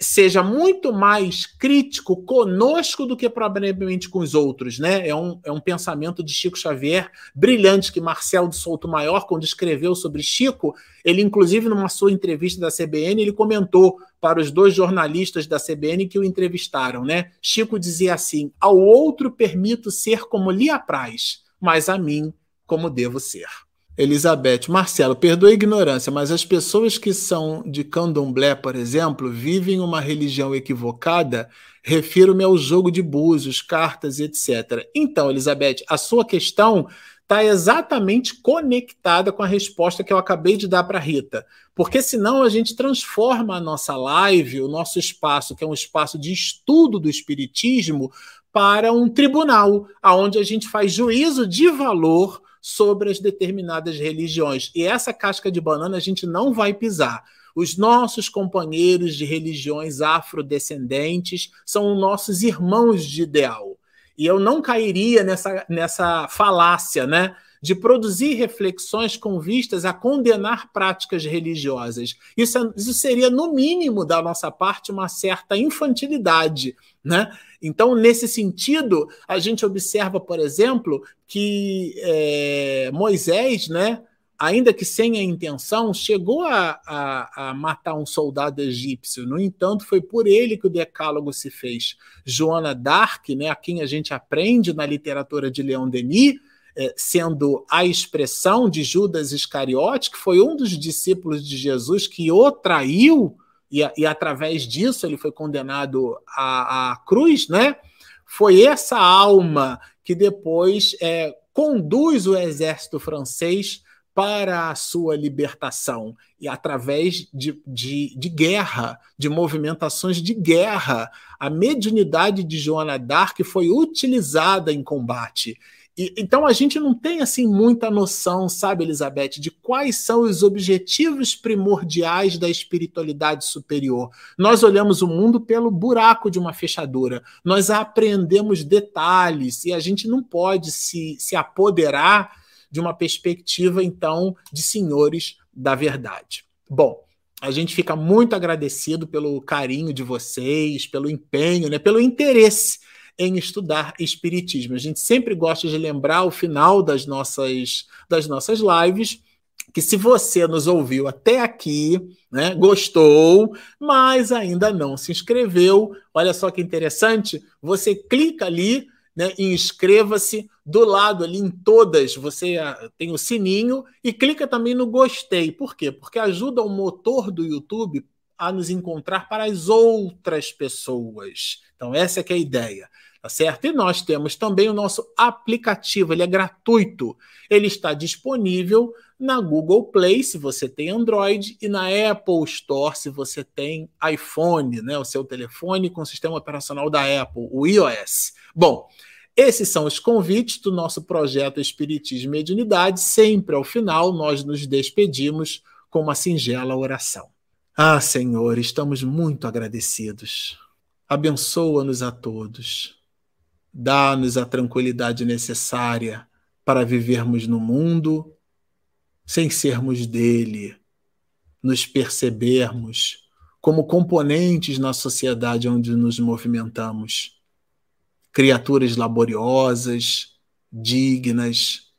seja muito mais crítico conosco do que propriamente com os outros, né? É um, é um pensamento de Chico Xavier brilhante que Marcel de Souto Maior, quando escreveu sobre Chico, ele inclusive numa sua entrevista da CBN, ele comentou para os dois jornalistas da CBN que o entrevistaram, né? Chico dizia assim: "Ao outro permito ser como lhe apraz, mas a mim como devo ser." Elizabeth, Marcelo, perdoe a ignorância, mas as pessoas que são de candomblé, por exemplo, vivem uma religião equivocada? Refiro-me ao jogo de búzios, cartas, etc. Então, Elizabeth, a sua questão está exatamente conectada com a resposta que eu acabei de dar para Rita. Porque senão a gente transforma a nossa live, o nosso espaço, que é um espaço de estudo do espiritismo, para um tribunal, aonde a gente faz juízo de valor sobre as determinadas religiões. E essa casca de banana a gente não vai pisar. Os nossos companheiros de religiões afrodescendentes são nossos irmãos de ideal. E eu não cairia nessa, nessa falácia, né? De produzir reflexões com vistas a condenar práticas religiosas. Isso, é, isso seria, no mínimo, da nossa parte, uma certa infantilidade. Né? Então, nesse sentido, a gente observa, por exemplo, que é, Moisés, né, ainda que sem a intenção, chegou a, a, a, matar um soldado egípcio. No entanto, foi por ele que o decálogo se fez. Joana Dark, né, a quem a gente aprende na literatura de Leon Denis, sendo a expressão de Judas Iscariote, que foi um dos discípulos de Jesus que o traiu, e, e através disso ele foi condenado à, à cruz, né? Foi essa alma que depois é, conduz o exército francês para a sua libertação e através de, de, de, guerra, de movimentações de guerra. A mediunidade de Joana d'Arc foi utilizada em combate. E, então a gente não tem assim muita noção, sabe, Elizabeth, de quais são os objetivos primordiais da espiritualidade superior. Nós olhamos o mundo pelo buraco de uma fechadura, nós aprendemos detalhes e a gente não pode se, se apoderar de uma perspectiva, então, de senhores da verdade. Bom, a gente fica muito agradecido pelo carinho de vocês, pelo empenho, né, pelo interesse em estudar espiritismo. A gente sempre gosta de lembrar o final das nossas das nossas lives que se você nos ouviu até aqui, né, gostou, mas ainda não se inscreveu, olha só que interessante, você clica ali né, inscreva-se do lado ali em todas, você ah, tem o sininho e clica também no gostei. Por quê? Porque ajuda o motor do YouTube a nos encontrar para as outras pessoas. Então essa é que é a ideia tá certo? E nós temos também o nosso aplicativo, ele é gratuito. Ele está disponível na Google Play, se você tem Android, e na Apple Store, se você tem iPhone, né, o seu telefone com o sistema operacional da Apple, o iOS. Bom, esses são os convites do nosso projeto Espiritismo e Mediunidade. Sempre ao final, nós nos despedimos com uma singela oração. Ah, Senhor, estamos muito agradecidos. Abençoa-nos a todos Dá-nos a tranquilidade necessária para vivermos no mundo sem sermos dele, nos percebermos como componentes na sociedade onde nos movimentamos. Criaturas laboriosas, dignas,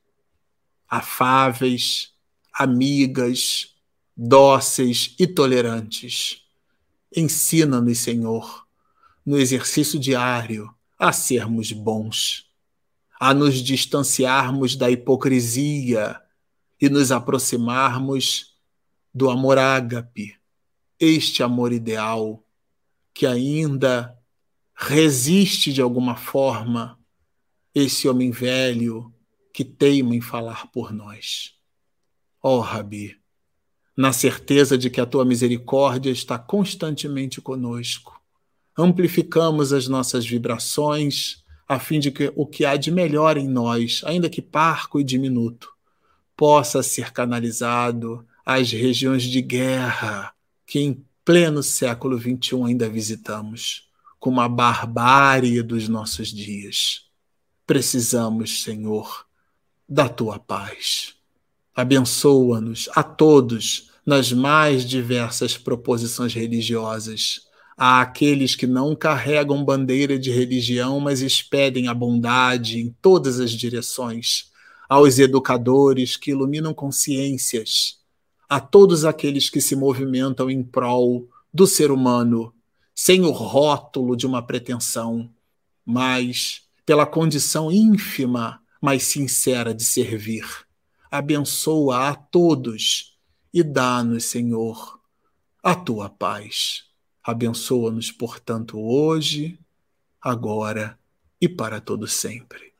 afáveis, amigas, dóceis e tolerantes. Ensina-nos, Senhor, no exercício diário a sermos bons, a nos distanciarmos da hipocrisia e nos aproximarmos do amor ágape, este amor ideal que ainda resiste de alguma forma esse homem velho que teima em falar por nós. Ó oh, Rabi, na certeza de que a tua misericórdia está constantemente conosco, amplificamos as nossas vibrações, a fim de que o que há de melhor em nós, ainda que parco e diminuto, possa ser canalizado às regiões de guerra que em pleno século XXI ainda visitamos, como a barbárie dos nossos dias. Precisamos, Senhor, da tua paz. Abençoa-nos a todos nas mais diversas proposições religiosas. A aqueles que não carregam bandeira de religião, mas expedem a bondade em todas as direções, aos educadores que iluminam consciências, a todos aqueles que se movimentam em prol do ser humano, sem o rótulo de uma pretensão, mas pela condição ínfima, mas sincera de servir. Abençoa a todos e dá-nos, Senhor, a tua paz. Abençoa-nos, portanto, hoje, agora e para todo sempre.